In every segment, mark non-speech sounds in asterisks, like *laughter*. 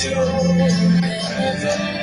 Y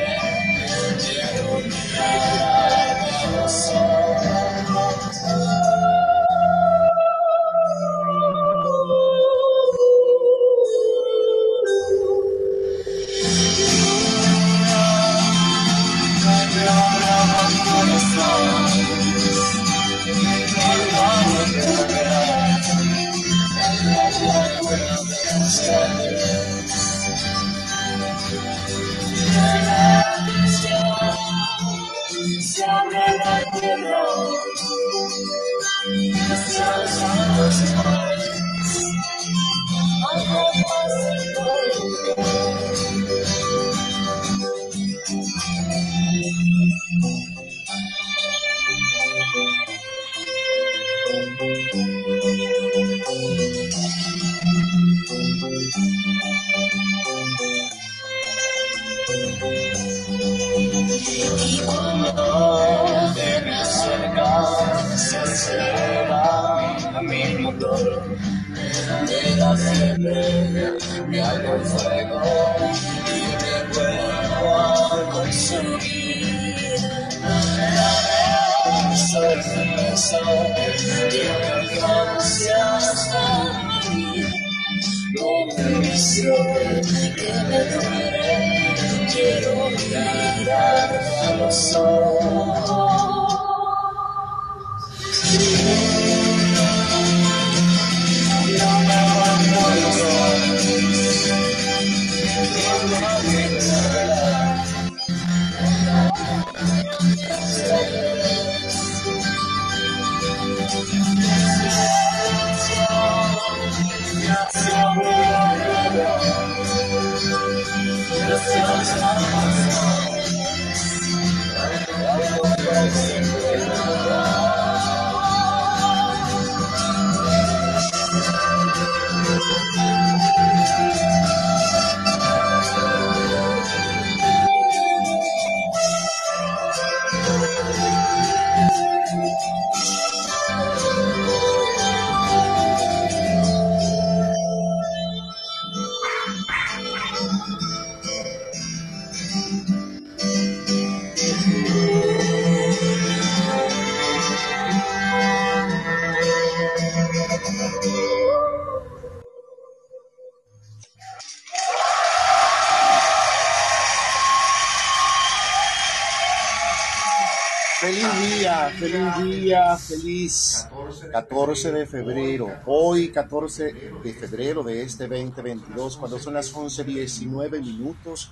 Feliz día, feliz día, feliz 14 de febrero. Hoy 14 de febrero de este 2022, cuando son las 11:19 minutos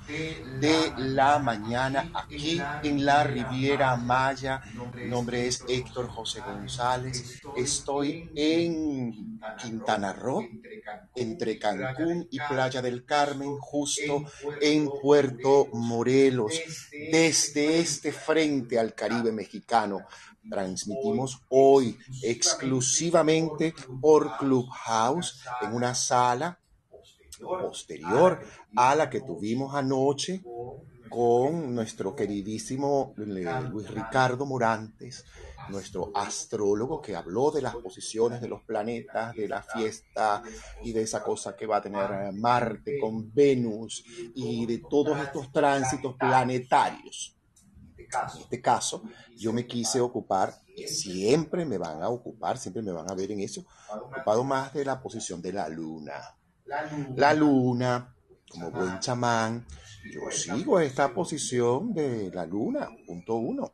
de la mañana aquí en la Riviera Maya. Mi nombre es Héctor José González. Estoy en Quintana Roo, entre Cancún y Playa del Carmen, justo en Puerto Morelos, desde este frente al Caribe mexicano. Transmitimos hoy exclusivamente por Clubhouse en una sala posterior a la que tuvimos anoche con nuestro queridísimo eh, Luis Ricardo Morantes, nuestro astrólogo que habló de las posiciones de los planetas, de la fiesta y de esa cosa que va a tener eh, Marte con Venus y de todos estos tránsitos planetarios. En este caso, yo me quise ocupar, siempre me van a ocupar, siempre me van a ver en eso, ocupado más de la posición de la luna. La luna, como buen chamán, yo sigo esta posición de la luna, punto uno.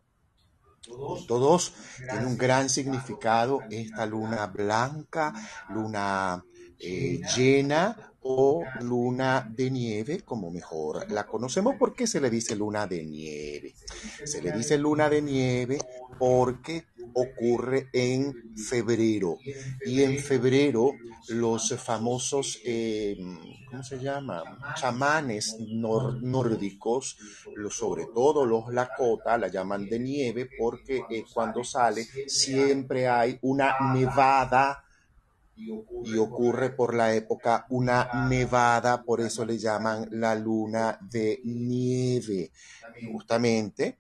Punto dos, tiene un gran significado esta luna blanca, luna eh, llena o luna de nieve, como mejor la conocemos. ¿Por qué se le dice luna de nieve? Se le dice luna de nieve porque ocurre en febrero. Y en febrero los famosos, eh, ¿cómo se llama? Chamanes nor- nórdicos, sobre todo los Lakota, la llaman de nieve porque eh, cuando sale siempre hay una nevada y ocurre por la época una nevada, por eso le llaman la luna de nieve. Justamente,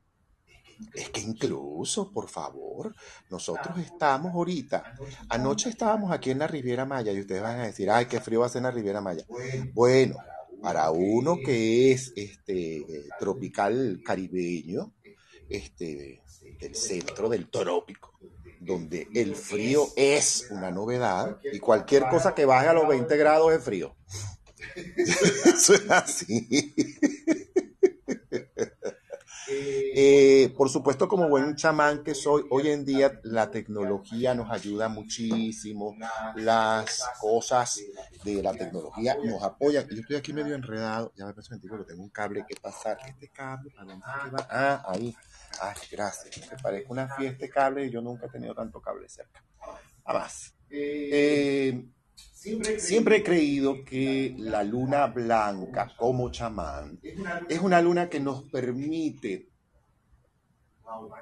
es que incluso, por favor, nosotros estamos ahorita, anoche estábamos aquí. en la Riviera Maya y ustedes van a decir, ay, qué frío va a ser en la Riviera Maya. Bueno, para uno que es este, eh, tropical caribeño, este, del centro del trópico, donde el frío es una novedad y cualquier cosa que baje a los 20 grados es frío. *laughs* Eso es así. *laughs* Eh, por supuesto, como buen chamán que soy, hoy en día la tecnología nos ayuda muchísimo, las cosas de la tecnología nos apoyan. Yo estoy aquí medio enredado, ya me parece pero tengo un cable que pasar. Este cable, ¿a dónde que va? Ah, ahí. Ay, gracias. Me parece una fiesta de cable yo nunca he tenido tanto cable cerca. Además, eh, Siempre he creído que la luna blanca como chamán es una luna que nos permite,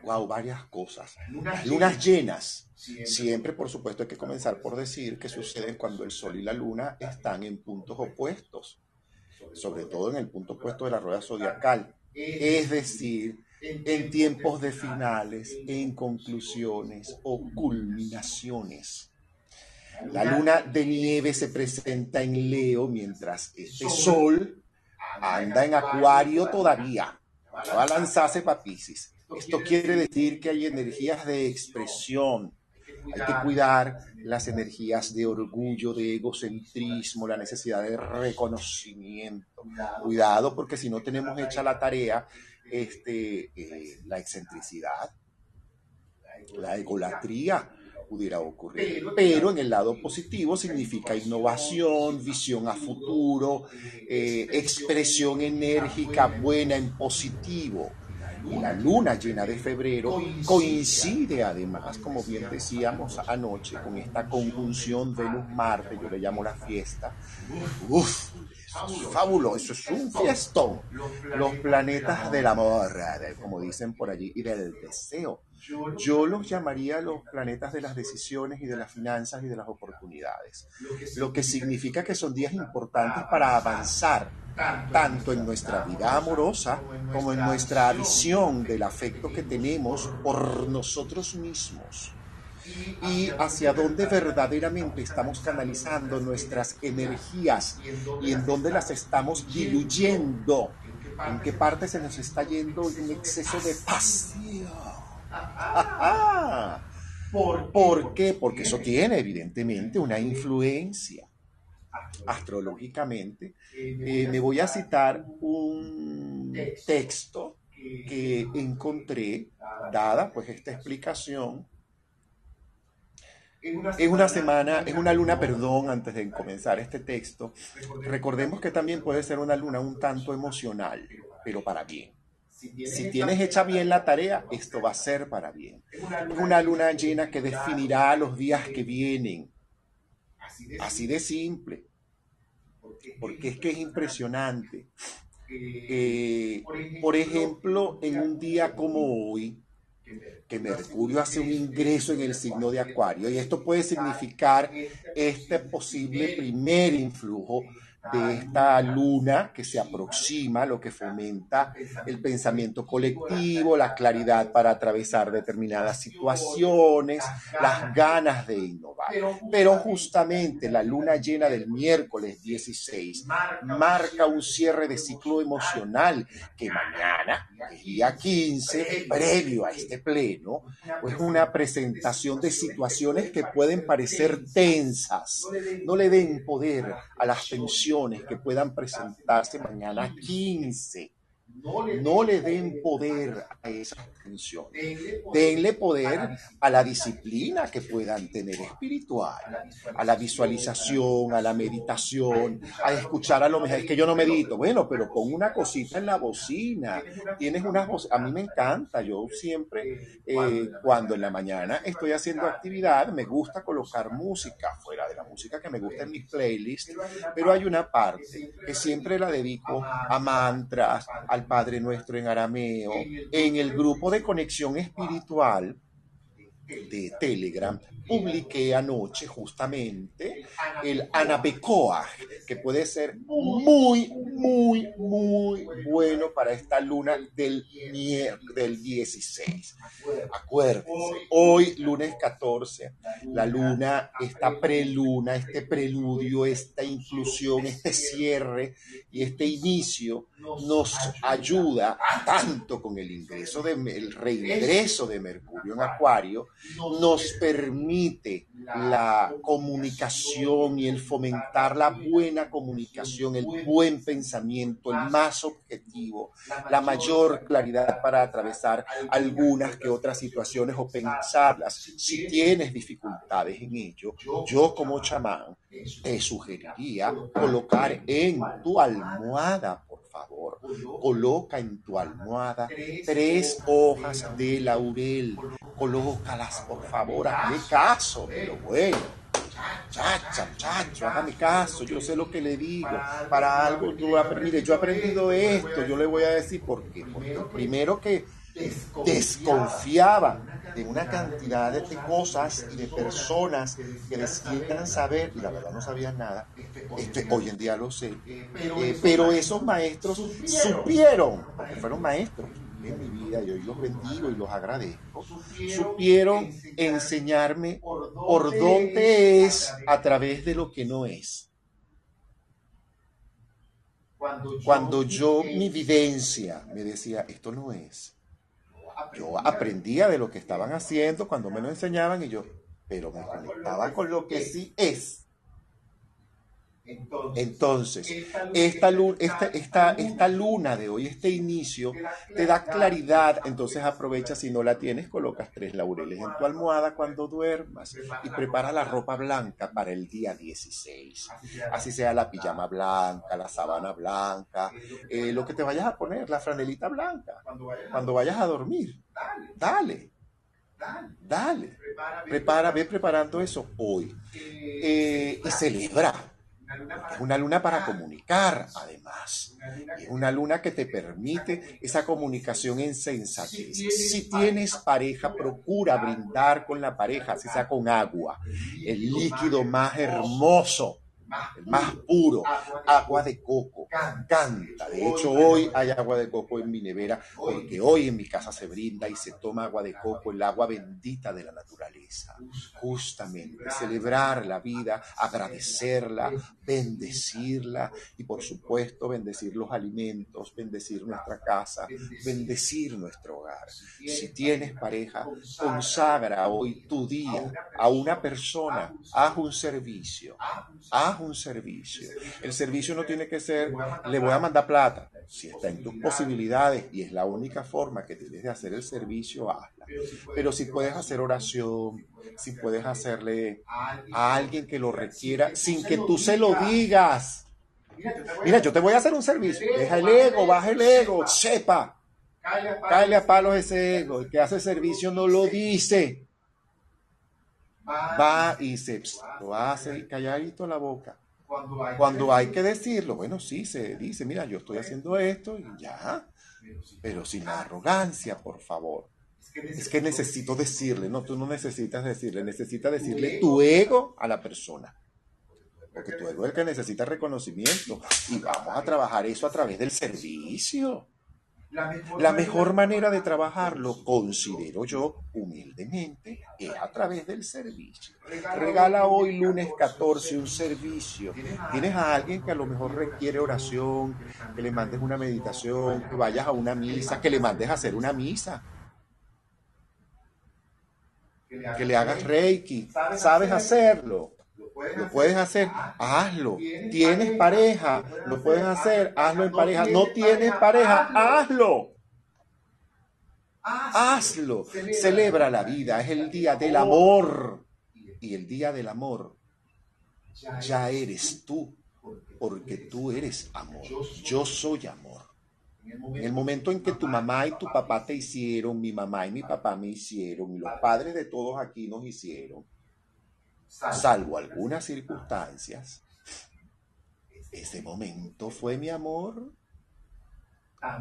wow, varias cosas. Lunas llenas. Siempre, por supuesto, hay que comenzar por decir que suceden cuando el sol y la luna están en puntos opuestos, sobre todo en el punto opuesto de la rueda zodiacal. Es decir, en tiempos de finales, en conclusiones o culminaciones. La luna de nieve se presenta en Leo mientras este sol anda en Acuario todavía. Va a lanzarse para Pisces. Esto quiere decir que hay energías de expresión. Hay que cuidar las energías de orgullo, de egocentrismo, la necesidad de reconocimiento. Cuidado porque si no tenemos hecha la tarea, este, eh, la excentricidad, la egolatría, pudiera ocurrir. Pero en el lado positivo significa innovación, visión a futuro, eh, expresión enérgica buena en positivo. Y la luna llena de febrero coincide además, como bien decíamos anoche, con esta conjunción Venus-Marte, yo le llamo la fiesta. Uf, fabuloso, eso es un fiestón. Los planetas del amor, como dicen por allí, y del deseo. Yo los llamaría los planetas de las decisiones y de las finanzas y de las oportunidades. Lo que significa que son días importantes para avanzar tanto en nuestra vida amorosa como en nuestra visión del afecto que tenemos por nosotros mismos y hacia dónde verdaderamente estamos canalizando nuestras energías y en dónde las estamos diluyendo, en qué parte se nos está yendo un exceso de pasión. *laughs* ¿Por qué? Porque eso tiene evidentemente una influencia astrológicamente. Eh, me voy a citar un texto que encontré, dada pues esta explicación, es una semana, es una luna, perdón, antes de comenzar este texto. Recordemos que también puede ser una luna un tanto emocional, pero para bien. Si tienes hecha bien la tarea, esto va a ser para bien. Una luna llena que definirá los días que vienen. Así de simple. Porque es que es impresionante. Eh, por ejemplo, en un día como hoy, que Mercurio hace un ingreso en el signo de Acuario y esto puede significar este posible primer influjo de esta luna que se aproxima, lo que fomenta el pensamiento colectivo, la claridad para atravesar determinadas situaciones, las ganas de innovar. Pero justamente la luna llena del miércoles 16 marca un cierre de ciclo emocional que mañana, el día 15, previo a este pleno, pues una presentación de situaciones que pueden parecer tensas. No le den poder a las tensiones que puedan presentarse mañana 15 no le den poder a esas tensiones. Denle poder a la disciplina que puedan tener espiritual, a la visualización, a la meditación, a escuchar a lo mejor. Es que yo no medito. Bueno, pero pon una cosita en la bocina. Tienes unas A mí me encanta. Yo siempre, eh, cuando en la mañana estoy haciendo actividad, me gusta colocar música fuera de la música que me gusta en mis playlists, pero hay una parte que siempre la dedico a mantras, al Padre Nuestro en arameo, en el grupo de conexión espiritual, de Telegram, publiqué anoche justamente el Anabecoa, que puede ser muy, muy, muy bueno para esta luna del, del 16. Acuérdense, hoy lunes 14, la luna, esta preluna, este preludio, esta inclusión, este cierre y este inicio nos ayuda tanto con el ingreso de, el reingreso de Mercurio en Acuario, nos permite la comunicación y el fomentar la buena comunicación, el buen pensamiento, el más objetivo, la mayor claridad para atravesar algunas que otras situaciones o pensarlas. Si tienes dificultades en ello, yo como chamán te sugeriría colocar en tu almohada, favor, coloca en tu almohada tres hojas de laurel, colócalas, por favor, hazme caso, pero bueno. Chacha, chacho, hágame caso, yo sé lo que le digo. Para algo, yo, mire, yo he aprendido esto, yo le voy a decir por qué. Porque primero que desconfiaba de una cantidad de cosas y de personas que decían saber y la verdad no sabían nada. Este, hoy en día lo sé. Eh, pero esos maestros supieron, porque fueron maestros en mi vida y hoy los bendigo y los agradezco, supieron enseñarme por dónde es a través de lo que no es. Cuando yo, mi vivencia me decía, esto no es, yo aprendía de lo que estaban haciendo cuando me lo enseñaban y yo, pero me conectaba con lo que sí es. Entonces, esta, esta, esta, luna de hoy, este inicio, te da claridad. Entonces aprovecha, si no la tienes, colocas tres laureles en tu almohada cuando duermas y prepara la ropa blanca para el día 16. Así sea la pijama blanca, la sábana blanca, eh, lo que te vayas a poner, la franelita blanca, cuando vayas a dormir. Dale. Dale. Prepara, ve preparando eso hoy. Eh, y celebra una luna para comunicar, además. Una luna que te permite esa comunicación en sensatez. Si tienes pareja, procura brindar con la pareja, si sea con agua, el líquido más hermoso el más puro, agua de coco, canta. De hecho, hoy hay agua de coco en mi nevera, porque hoy en mi casa se brinda y se toma agua de coco, el agua bendita de la naturaleza. Justamente, celebrar la vida, agradecerla, bendecirla y por supuesto bendecir los alimentos, bendecir nuestra casa, bendecir nuestro hogar. Si tienes pareja, consagra hoy tu día a una persona, haz un servicio, haz un servicio. El servicio no tiene que ser, le voy a mandar plata. Si está en tus posibilidades y es la única forma que tienes de hacer el servicio, hazla. Pero si puedes hacer oración, si puedes hacerle a alguien que lo requiera sin que tú se lo digas. Mira, yo te voy a hacer un servicio. Deja el ego, baja el ego, sepa. Cállale a palos ese ego. El que hace servicio no lo dice va y se lo hace calladito la boca. Cuando hay, que decirlo, bueno, sí, se dice, mira, yo estoy haciendo esto y ya, pero sin arrogancia, por favor. Es que necesito decirle, no, tú no necesitas decirle, necesitas decirle tu ego a la persona. Porque tu ego es el que necesita reconocimiento. Y vamos a trabajar eso a través del servicio. La mejor, manera de trabajarlo, considero yo humildemente, es a través del servicio. Regala hoy lunes 14 un servicio. Tienes a alguien que a lo mejor requiere oración, que le mandes una meditación, que vayas a una misa, que le mandes a hacer una misa. Que le hagas reiki. ¿Sabes hacerlo? Lo puedes hacer, hazlo. Tienes pareja, lo puedes hacer, hazlo en pareja. No tienes pareja, hazlo. Hazlo. Celebra la vida. Es el día del amor. Y el día del amor ya eres tú, porque tú eres amor. Yo soy amor. En el momento en que tu mamá y tu papá te hicieron, mi mamá y mi papá me hicieron, y los padres de todos aquí nos hicieron, salvo algunas circunstancias, ese momento fue mi amor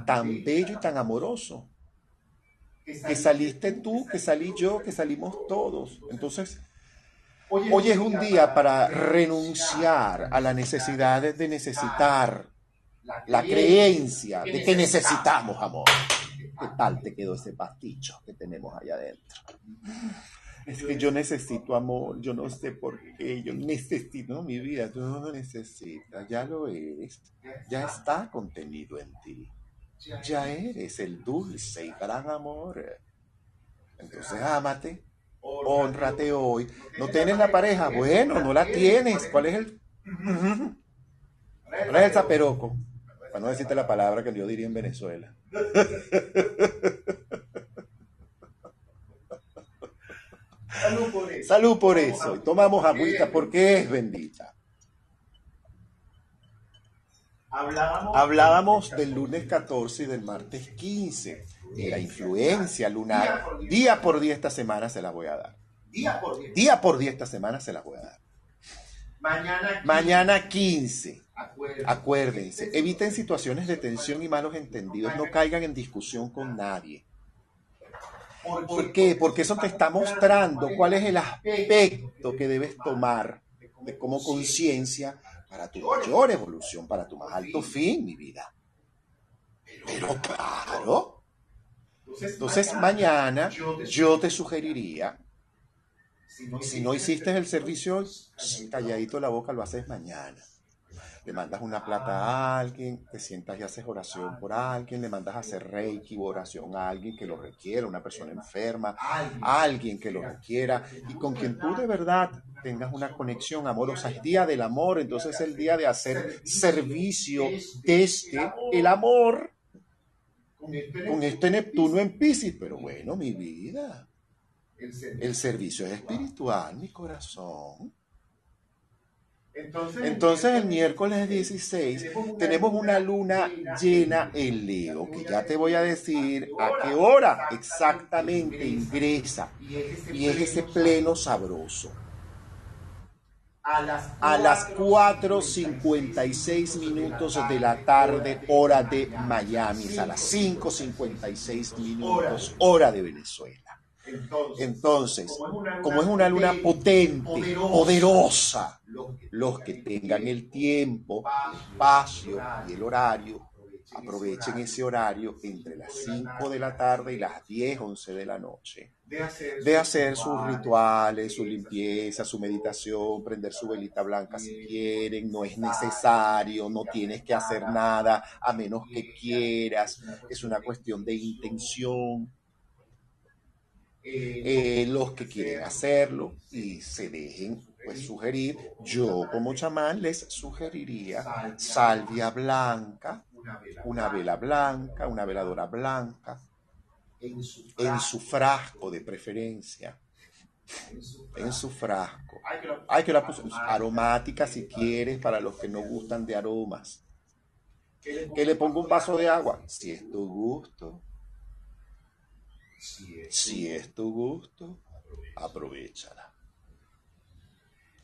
tan bello y tan amoroso. Que saliste tú, que salí yo, que salimos todos. Entonces, hoy es un día para renunciar a la necesidad de necesitar, la creencia de que necesitamos amor. ¿Qué tal te quedó ese pasticho que tenemos allá adentro? Es que yo necesito amor, yo no sé por qué, yo necesito, no, mi vida, tú no lo necesitas, ya lo eres, ya está contenido en ti, ya eres el dulce y gran amor. Entonces ámate, honrate hoy. ¿No tienes la pareja? Bueno, no la tienes. ¿Cuál es el...? ¿Cuál es el zaperoco? Para no decirte la palabra que yo diría en Venezuela. Salud por eso. Salud por eso. Y tomamos agüita porque es bendita. Hablábamos, Hablábamos del lunes 14 y del martes 15, de la influencia lunar. Día por día esta semana se las voy a dar. día por día. Día por día esta semana se las voy a dar. Mañana, Mañana 15. Acuérdense, eviten situaciones de tensión y malos entendidos, no caigan en discusión con nadie. ¿Por qué? Porque eso te está mostrando cuál es el aspecto que debes tomar de como conciencia para tu mayor evolución, para tu más alto fin, mi vida. Pero claro, entonces mañana yo te sugeriría, si no hiciste el servicio hoy, calladito la boca, lo haces mañana. Le mandas una plata a alguien, te sientas y haces oración por alguien, le mandas a hacer reiki o oración a alguien que lo requiera, una persona enferma, alguien que lo requiera y con quien tú de verdad tengas una conexión amorosa. Es día del amor, entonces es el día de hacer servicio desde el amor con este Neptuno en Pisces. Pero bueno, mi vida, el servicio es espiritual, mi corazón. Entonces, Entonces el miércoles 16 tenemos una luna llena en Leo, que ya te voy a decir a qué hora exactamente ingresa. Y es ese pleno sabroso. a las, A las 4.56 minutos de la tarde, hora de Miami, a las 5.56 minutos, hora de Venezuela. Entonces, como es una luna potente, poderosa, los que tengan el tiempo, el espacio y el horario, aprovechen ese horario entre las 5 de la tarde y las 10, 11 de la noche. De hacer sus rituales, su limpieza, su meditación, prender su velita blanca si quieren, no es necesario, no tienes que hacer nada a menos que quieras, es una cuestión de intención. Eh, los que quieren hacerlo y se dejen pues sugerir, yo como chamán les sugeriría salvia blanca, una vela, blanca, una veladora blanca, en su, frasco. de preferencia, en su, frasco. Hay que la puse aromática si quieres para los que no gustan de aromas. que le Que le ponga un vaso de agua, si es tu gusto, Es. si es tu gusto, aprovechala.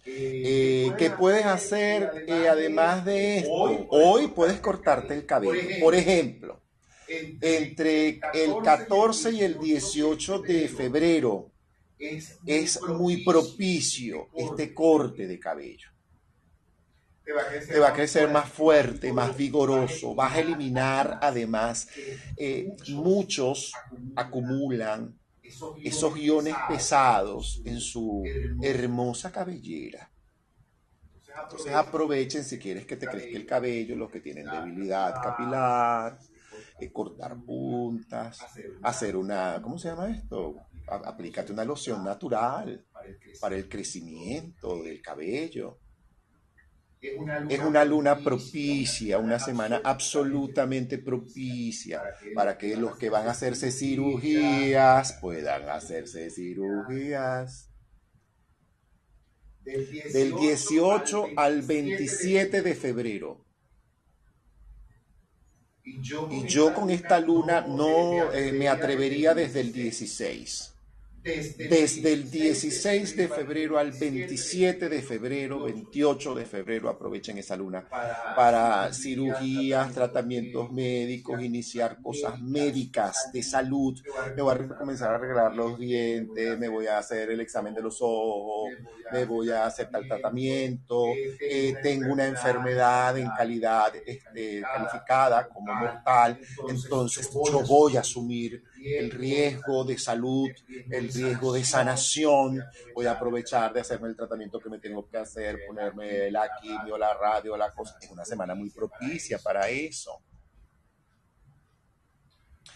Eh, Eh, ¿Qué puedes hacer eh, además de esto? Hoy puedes cortarte el cabello. Por ejemplo, entre el 14 y el 18 de febrero es muy propicio este corte de cabello. Te va a crecer, Te va a crecer más fuerte, más vigoroso. Vas a eliminar además, eh, muchos acumulan esos iones pesados en su hermosa cabellera. Entonces aprovechen si quieres que te crezca el cabello, los que tienen debilidad capilar, eh, cortar puntas, hacer una, ¿cómo se llama esto? Aplícate una loción natural para el crecimiento del cabello. Es una luna propicia, una semana absolutamente propicia para que los que van a hacerse cirugías puedan hacerse cirugías. Del 18 al 27 de febrero. Y yo, con esta luna no eh, me atrevería desde el 16. Desde el 16 de febrero al 27 de febrero, 28 de febrero, aprovechen esa luna para cirugías, tratamientos médicos, iniciar cosas médicas de salud. Me voy a comenzar a arreglar los dientes, me voy a hacer el examen de los ojos, me voy a hacer tal tratamiento, eh, tengo una enfermedad en calidad este, calificada como mortal, entonces yo voy a asumir el riesgo de salud, el riesgo de sanación. Voy a aprovechar de hacerme el tratamiento que me tengo que hacer, ponerme la quimio, la radio, la cosa. Es una semana muy propicia para eso.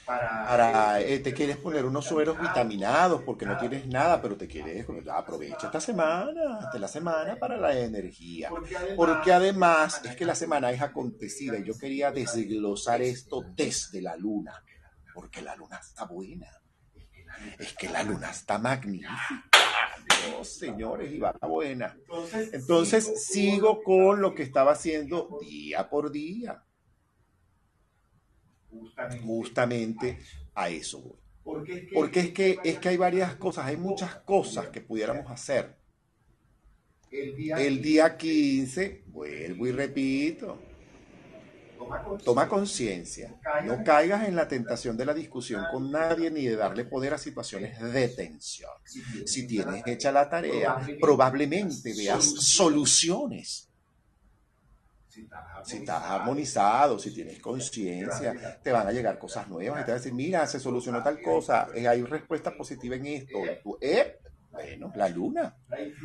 Para, eh, te quieres poner unos sueros vitaminados porque no tienes nada, pero te quieres, aprovecha esta semana, esta la semana para la energía. Porque además es que la semana es acontecida y yo quería desglosar esto desde la luna porque la luna está buena. Es que la luna está magnífica. Dios, señores, y va buena. Entonces sigo con lo que estaba haciendo día por día. Justamente a eso voy. Porque es que, es que hay varias cosas, hay muchas cosas que pudiéramos hacer. El día 15, vuelvo y repito, Toma conciencia. No caigas en la tentación de la discusión con nadie ni de darle poder a situaciones de tensión. Si tienes hecha la tarea, probablemente veas soluciones. Si estás armonizado, si tienes conciencia, te van a llegar cosas nuevas y te van a decir, mira, se solucionó tal cosa, hay respuesta positiva en esto. Eh, bueno, la luna,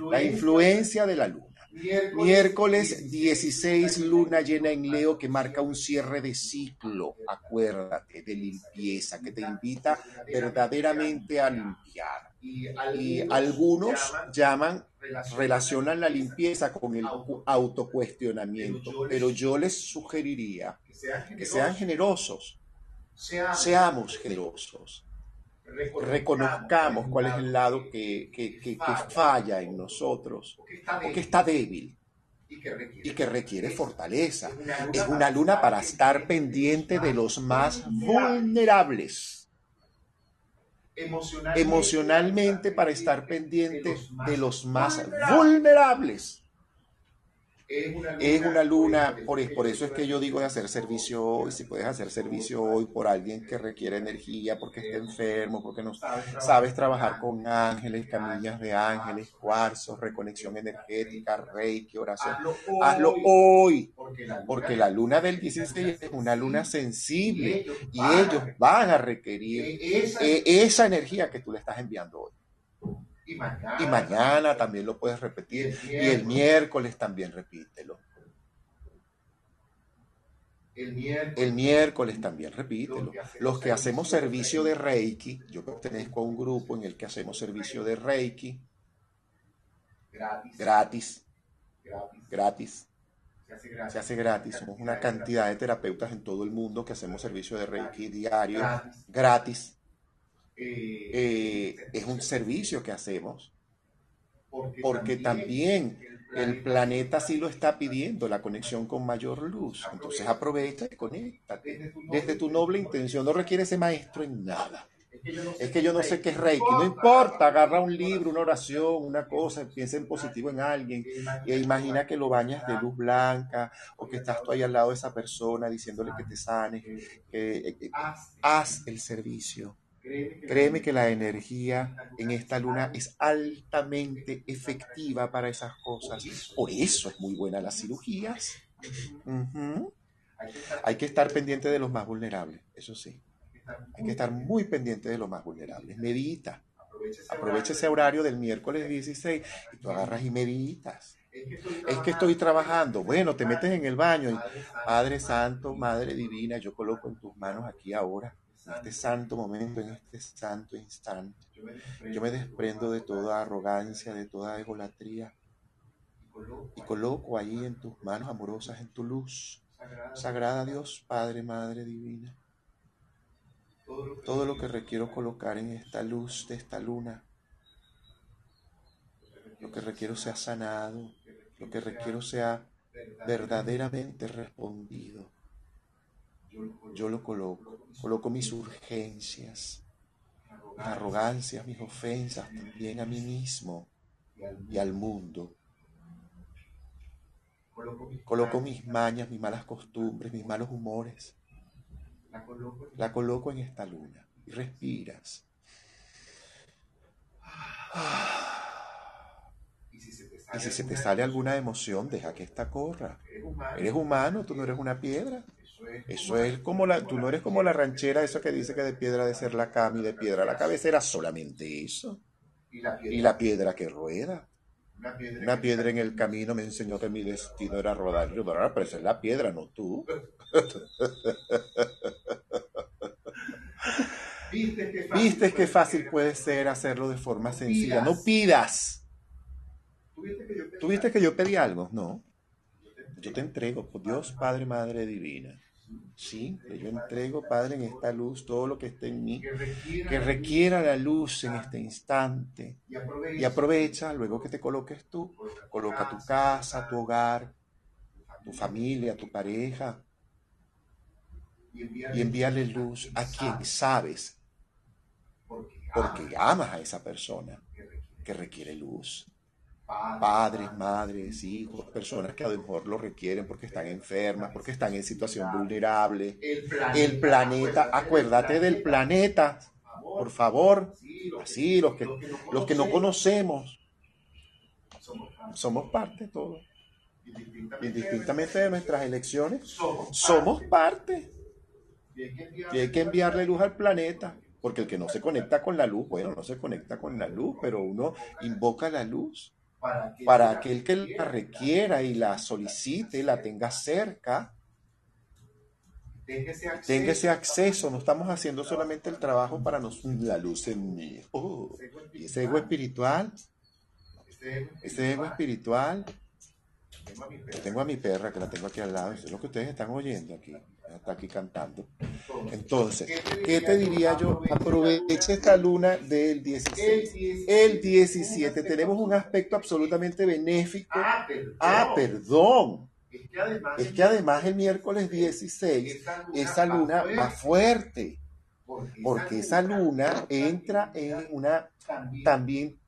la influencia de la luna. Miércoles 16, luna llena en Leo que marca un cierre de ciclo, acuérdate, de limpieza, que te invita verdaderamente a limpiar. Y algunos llaman, relacionan la limpieza con el autocuestionamiento, pero yo les sugeriría que sean generosos, seamos generosos reconozcamos cuál es el lado que, falla en nosotros o que está débil y que requiere fortaleza. Es una luna para estar pendiente de los más vulnerables. Emocionalmente para estar pendiente de los más vulnerables. Es una luna, por, por eso es que yo digo de hacer servicio hoy, si puedes hacer servicio hoy por alguien que requiere energía, porque está enfermo, porque no sabes trabajar con ángeles, camillas de ángeles, cuarzos, reconexión energética, reiki, oración. Hazlo hoy, porque la luna del 16 es una luna sensible y ellos van a requerir e, esa energía que tú le estás enviando hoy. Y mañana, también lo puedes repetir. y el miércoles también repítelo. El miércoles, también repítelo. Los que hacemos servicio de Reiki, yo pertenezco a un grupo en el que hacemos servicio de Reiki. Gratis. Gratis. Se hace gratis. Somos una cantidad de terapeutas en todo el mundo que hacemos servicio de Reiki diario. Gratis. Eh, es un servicio que hacemos, porque también el planeta sí lo está pidiendo, la conexión con mayor luz. Entonces aprovecha y conéctate. Desde tu noble intención, no requiere ese maestro en nada. Es que yo no sé qué es Reiki, no importa, agarra un libro, una oración, una cosa, piensa en positivo en alguien. e imagina que lo bañas de luz blanca o que estás tú ahí al lado de esa persona diciéndole que te sane, que haz el servicio Créeme que la energía en esta luna es altamente efectiva para esas cosas. Por eso es muy buena las cirugías. Hay que estar pendiente de los más vulnerables, eso sí. Hay que estar muy pendiente de los más vulnerables. Medita. Aprovecha ese horario del miércoles 16 y tú agarras y meditas. Es que estoy trabajando. Bueno, te metes en el baño y Padre Santo, Madre Divina, yo coloco en tus manos aquí ahora en este santo momento, en este santo instante. Yo me desprendo de toda arrogancia, de toda egolatría y coloco ahí en tus manos amorosas, en tu luz, sagrada Dios, Padre, Madre Divina, todo lo que requiero colocar en esta luz de esta luna, lo que requiero sea sanado, lo que requiero sea verdaderamente respondido yo lo coloco. Coloco mis urgencias, arrogancias, mis ofensas, también a mí mismo y al mundo. Coloco mis mañas, mis malas costumbres, mis malos humores. La coloco en esta luna y respiras. Y si se te sale alguna emoción, deja que esta corra. Eres humano, tú no eres una piedra. Eso es como la, tú no eres como la ranchera, eso que dice que de piedra de ser la cama y de piedra la cabecera, solamente eso. Y la piedra que rueda. Una piedra en el camino me enseñó que mi destino era rodar y rodar, pero esa es la piedra, no tú. *laughs* ¿Viste qué fácil puede ser hacerlo de forma sencilla? No pidas. ¿Tuviste que yo pedí algo? No. Yo te entrego, por Dios Padre, Madre Divina. Sí, yo entrego, Padre, en esta luz todo lo que esté en mí, que requiera la luz en este instante. Y aprovecha, luego que te coloques tú, coloca tu casa, tu hogar, tu familia, tu pareja, y envíale luz a quien sabes, porque amas a esa persona que requiere luz padres, madres, hijos, personas que a lo mejor lo requieren porque están enfermas, porque están en situación vulnerable. El planeta, acuérdate del planeta, por favor. Así, los que, los que no conocemos, somos parte de todo. Indistintamente de nuestras elecciones, somos parte. Y hay que enviarle luz al planeta. Porque el que no se conecta con la luz, bueno, no se conecta con la luz, pero uno invoca la luz para aquel que la requiera y la solicite, la tenga cerca, tenga ese acceso. No estamos haciendo solamente el trabajo para nos, la luz en mí. Oh, y ese ego espiritual, ese ego espiritual. tengo a mi perra que la tengo aquí al lado. Eso es lo que ustedes están oyendo aquí está aquí cantando. Entonces, ¿qué te diría yo? Aproveche esta luna del 16. El 17 tenemos un aspecto absolutamente benéfico. Ah, perdón. Es que además el miércoles 16 esa luna va fuerte. Porque esa luna entra en una también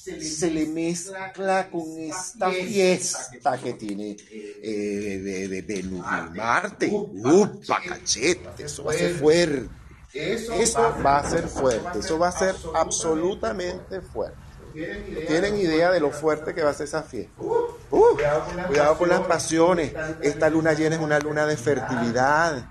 se le mezcla con esta fiesta que tiene eh, de, de, de, Marte. ¡Upa, cachete! Eso va a ser fuerte. Eso va a ser fuerte. Eso va a ser absolutamente fuerte. ¿Tienen idea de lo fuerte que va a ser esa fiesta? Uh, cuidado con las pasiones. Esta luna llena es una luna de fertilidad.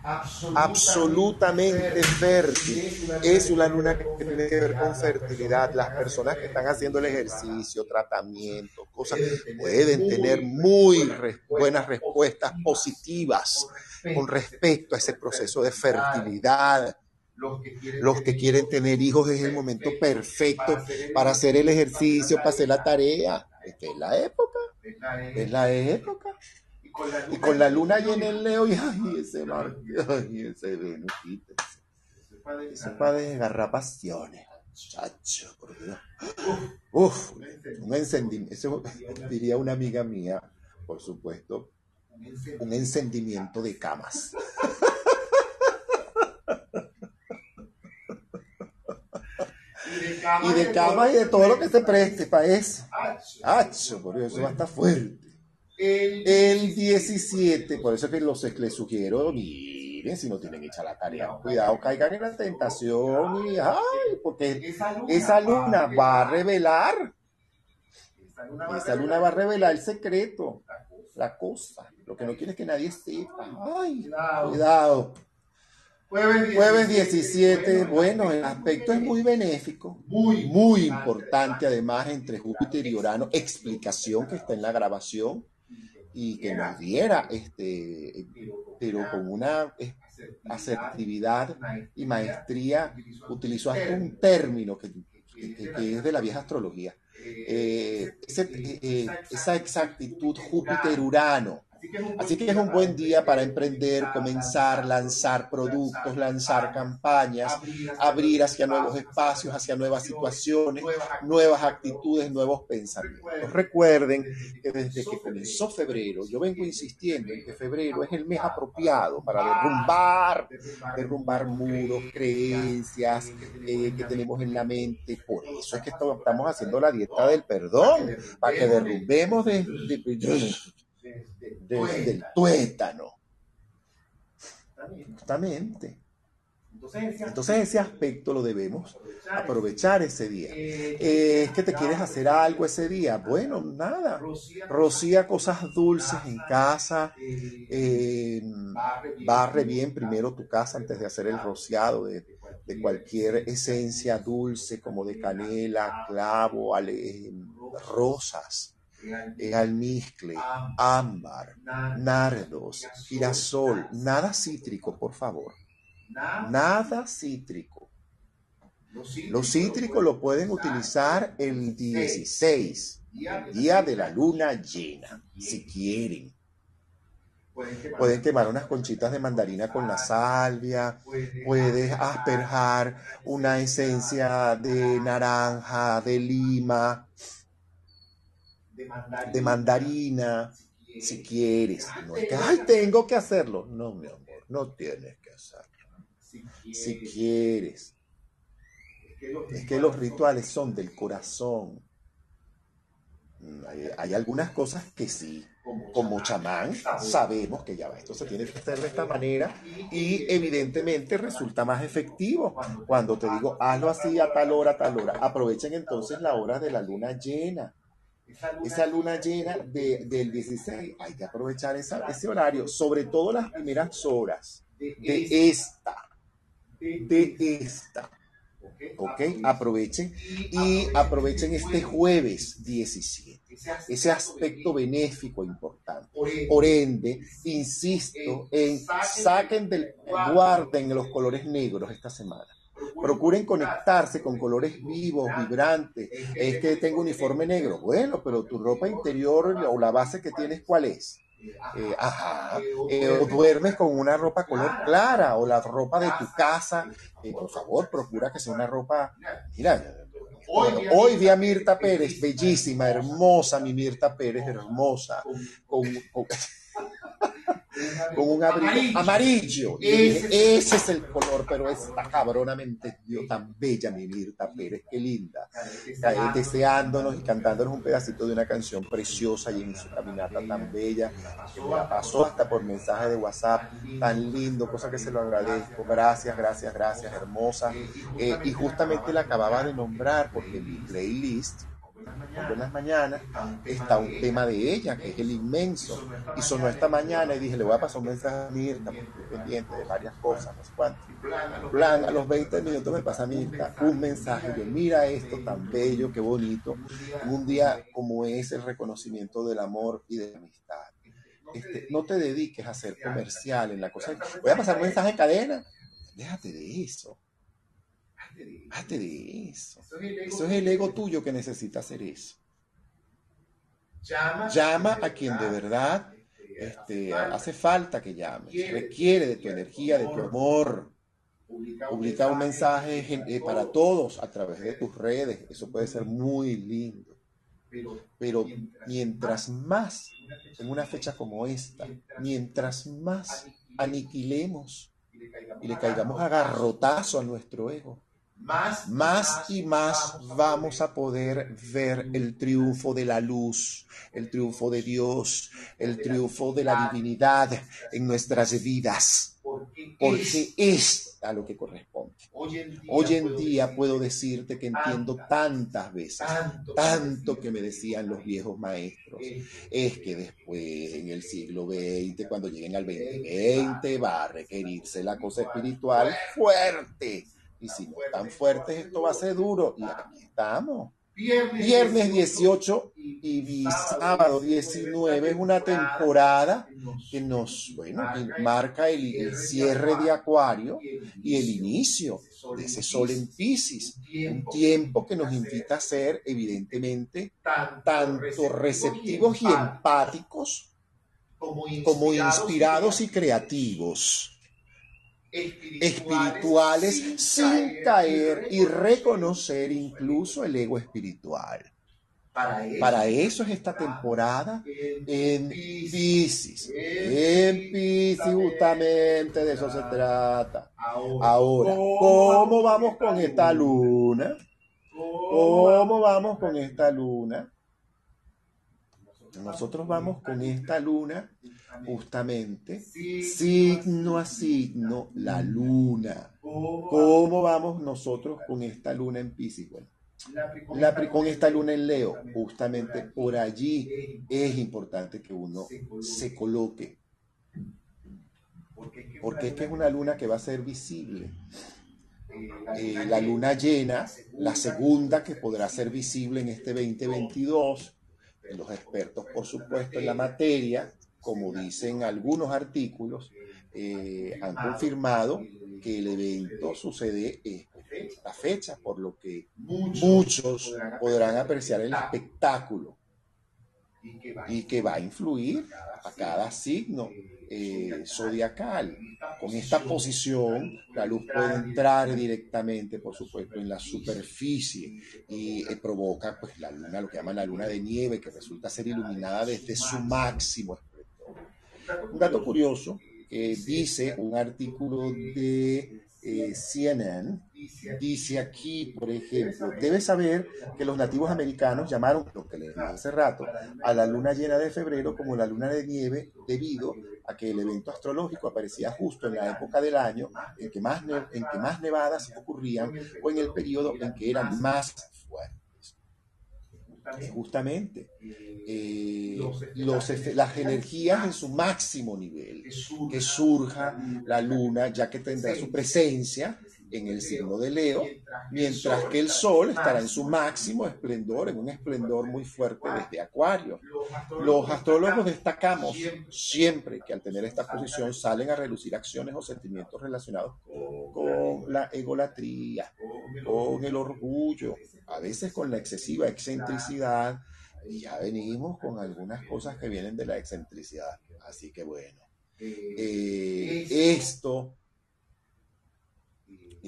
Absolutamente fértil. Es una luna que tiene que ver con fertilidad. Las personas que están haciendo el ejercicio, tratamiento, cosas, pueden tener muy buenas respuestas positivas con respecto a ese proceso de fertilidad los que, quieren, tener hijos es el momento perfecto para hacer el ejercicio, para hacer la tarea. Esta es la época. Es la época. Y con la luna llena en Leo y ay, ese mar, ay, ese Venus, Eso es para desgarrar pasiones. Chacho, por Dios. Uf, un encendimiento, eso diría una amiga mía, por supuesto, un encendimiento de camas. *laughs* y de cama y de todo lo que se preste para eso. Hacho, por eso va a estar fuerte. El 17, por eso que los, les sugiero, miren, si no tienen hecha la tarea, cuidado, caigan en la tentación y, ay, porque esa luna va a revelar, esa luna va a revelar. el secreto, la cosa, lo que no quiere es que nadie sepa, ay, cuidado. Jueves 17, bueno, el aspecto es muy benéfico, muy, muy importante además entre Júpiter y Urano, explicación que está en la grabación y que nos diera, este, pero con una asertividad y maestría, utilizó hasta un término que, es de la vieja astrología. Eh, eh, esa exactitud Júpiter-Urano, Así que es un buen día para emprender, comenzar, lanzar productos, lanzar campañas, abrir hacia nuevos espacios, hacia nuevas situaciones, nuevas actitudes, nuevos pensamientos. Recuerden que desde que comenzó febrero, yo vengo insistiendo en que febrero es el mes apropiado para derrumbar, derrumbar muros, creencias eh, que tenemos en la mente. Por eso es que estamos haciendo la dieta del perdón, para que derrumbemos desde del tuétano. Justamente. Entonces ese aspecto lo debemos aprovechar ese día. Eh, es que te quieres hacer algo ese día. Bueno, nada. Rocía cosas dulces en casa. Eh, barre bien primero tu casa antes de hacer el rociado de, de cualquier esencia dulce como de canela, clavo, ale, rosas almizcle, ámbar, nardos, girasol, nada cítrico, por favor. Nada cítrico. Los cítricos lo pueden utilizar el 16, día de la luna llena, si quieren. Pueden quemar unas conchitas de mandarina con la salvia, puedes asperjar una esencia de naranja, de lima, de mandarina, si quieres. No es que, ay, tengo que hacerlo. No, mi amor, no tienes que hacerlo. Si quieres. Es que los rituales son del corazón. Mm, hay, algunas cosas que sí, como chamán, sabemos que ya va, esto se tiene que hacer de esta manera y evidentemente resulta más efectivo. Cuando te digo, hazlo así a tal hora, a tal hora, aprovechen entonces la hora de la luna llena esa luna llena de, del 16, hay que aprovechar esa, ese horario, sobre todo las primeras horas de esta, de esta. ¿Ok? Aprovechen. y aprovechen este jueves 17, ese aspecto benéfico importante. Por ende, insisto en saquen del, guarden los colores negros esta semana Procuren conectarse con colores vivos, vibrantes. Es que tengo uniforme negro. Bueno, pero tu ropa interior o la base que tienes, ¿cuál es? Eh, ajá, eh, o duermes con una ropa color clara o la ropa de tu casa, eh, por favor, procura que sea una ropa, mira, Hoy vi a Mirta Pérez, bellísima, hermosa, mi Mirta Pérez, hermosa, con, con con un abrigo amarillo. ese es el color, pero está cabronamente Dios, tan bella mi Mirta Pérez, qué linda. Deseándonos y cantándonos un pedacito de una canción preciosa y en su caminata tan bella, que me la pasó hasta por mensaje de WhatsApp, tan lindo, cosa que se lo agradezco. Gracias, gracias, gracias, hermosa. Eh, y justamente la acababa de nombrar porque mi playlist buenas mañanas, está un tema de ella, que es el inmenso. Y sonó esta mañana y dije, le voy a pasar un mensaje a Mirta, porque estoy pendiente de varias cosas, no sé cuánto. Plan, a los 20 minutos me pasa Mirta un mensaje de, mira esto tan bello, qué bonito. Un día como es el reconocimiento del amor y de la amistad. Este, no te dediques a ser comercial en la cosa. Voy a pasar un mensaje en cadena. Déjate de eso. Hazte de eso. Eso es el ego tuyo que necesita hacer eso. Llama a quien de verdad este, hace falta que llame. Requiere de tu energía, de tu amor. Publica un mensaje eh, para todos a través de tus redes. Eso puede ser muy lindo. Pero mientras más, en una fecha como esta, mientras más aniquilemos y le caigamos a garrotazo a nuestro ego, más, y más vamos a poder ver el triunfo de la luz, el triunfo de Dios, el triunfo de la divinidad. en nuestras vidas, porque es a lo que corresponde. Hoy en día puedo decirte que entiendo tantas veces, tanto que me decían los viejos maestros, es que después en el siglo XX, cuando lleguen al 2020, va a requerirse la cosa espiritual fuerte y si no están fuertes, esto va a ser duro. Y aquí estamos. Viernes 18 y sábado 19 es una temporada que nos, bueno, marca el, cierre de Acuario y el inicio de ese sol en Pisces. Un tiempo que nos invita a ser, evidentemente, tanto receptivos y empáticos como inspirados y creativos espirituales sin caer y reconocer incluso el ego espiritual. Para eso es esta temporada en Pisces. En Pisces justamente de eso se trata. Ahora, ¿cómo vamos con esta luna? ¿Cómo vamos con esta luna? Nosotros vamos con esta luna justamente signo a signo la luna. ¿Cómo vamos nosotros con esta luna en Pisces? Bueno, la, con esta luna en Leo, justamente por allí es importante que uno se coloque. Porque es que es una luna que va a ser visible. Eh, la luna llena, la segunda que podrá ser visible en este 2022, los expertos, por supuesto, en la materia, como dicen algunos artículos, eh, han confirmado que el evento sucede esta fecha, por lo que muchos podrán apreciar el espectáculo y que va a influir a cada signo eh, zodiacal. Con esta posición, la luz puede entrar directamente, por supuesto, en la superficie y eh, provoca pues, la luna, lo que llaman la luna de nieve, que resulta ser iluminada desde su máximo. Un dato curioso que dice un artículo de eh, CNN, dice aquí, por ejemplo, debes saber que los nativos americanos llamaron, lo que dije hace rato, a la luna llena de febrero como la luna de nieve debido a que el evento astrológico aparecía justo en la época del año en que más, en que más nevadas ocurrían o en el periodo en que eran más fuertes. Justamente eh, los, las energías en su máximo nivel, que surja la luna, ya que tendrá su presencia en el signo de Leo, mientras que el Sol estará en su máximo esplendor, en un esplendor muy fuerte desde Acuario. Los astrólogos destacamos siempre que al tener esta posición salen a relucir acciones o sentimientos relacionados con la egolatría, con el orgullo, a veces con la excesiva excentricidad, y ya venimos con algunas cosas que vienen de la excentricidad. Así que bueno, eh, esto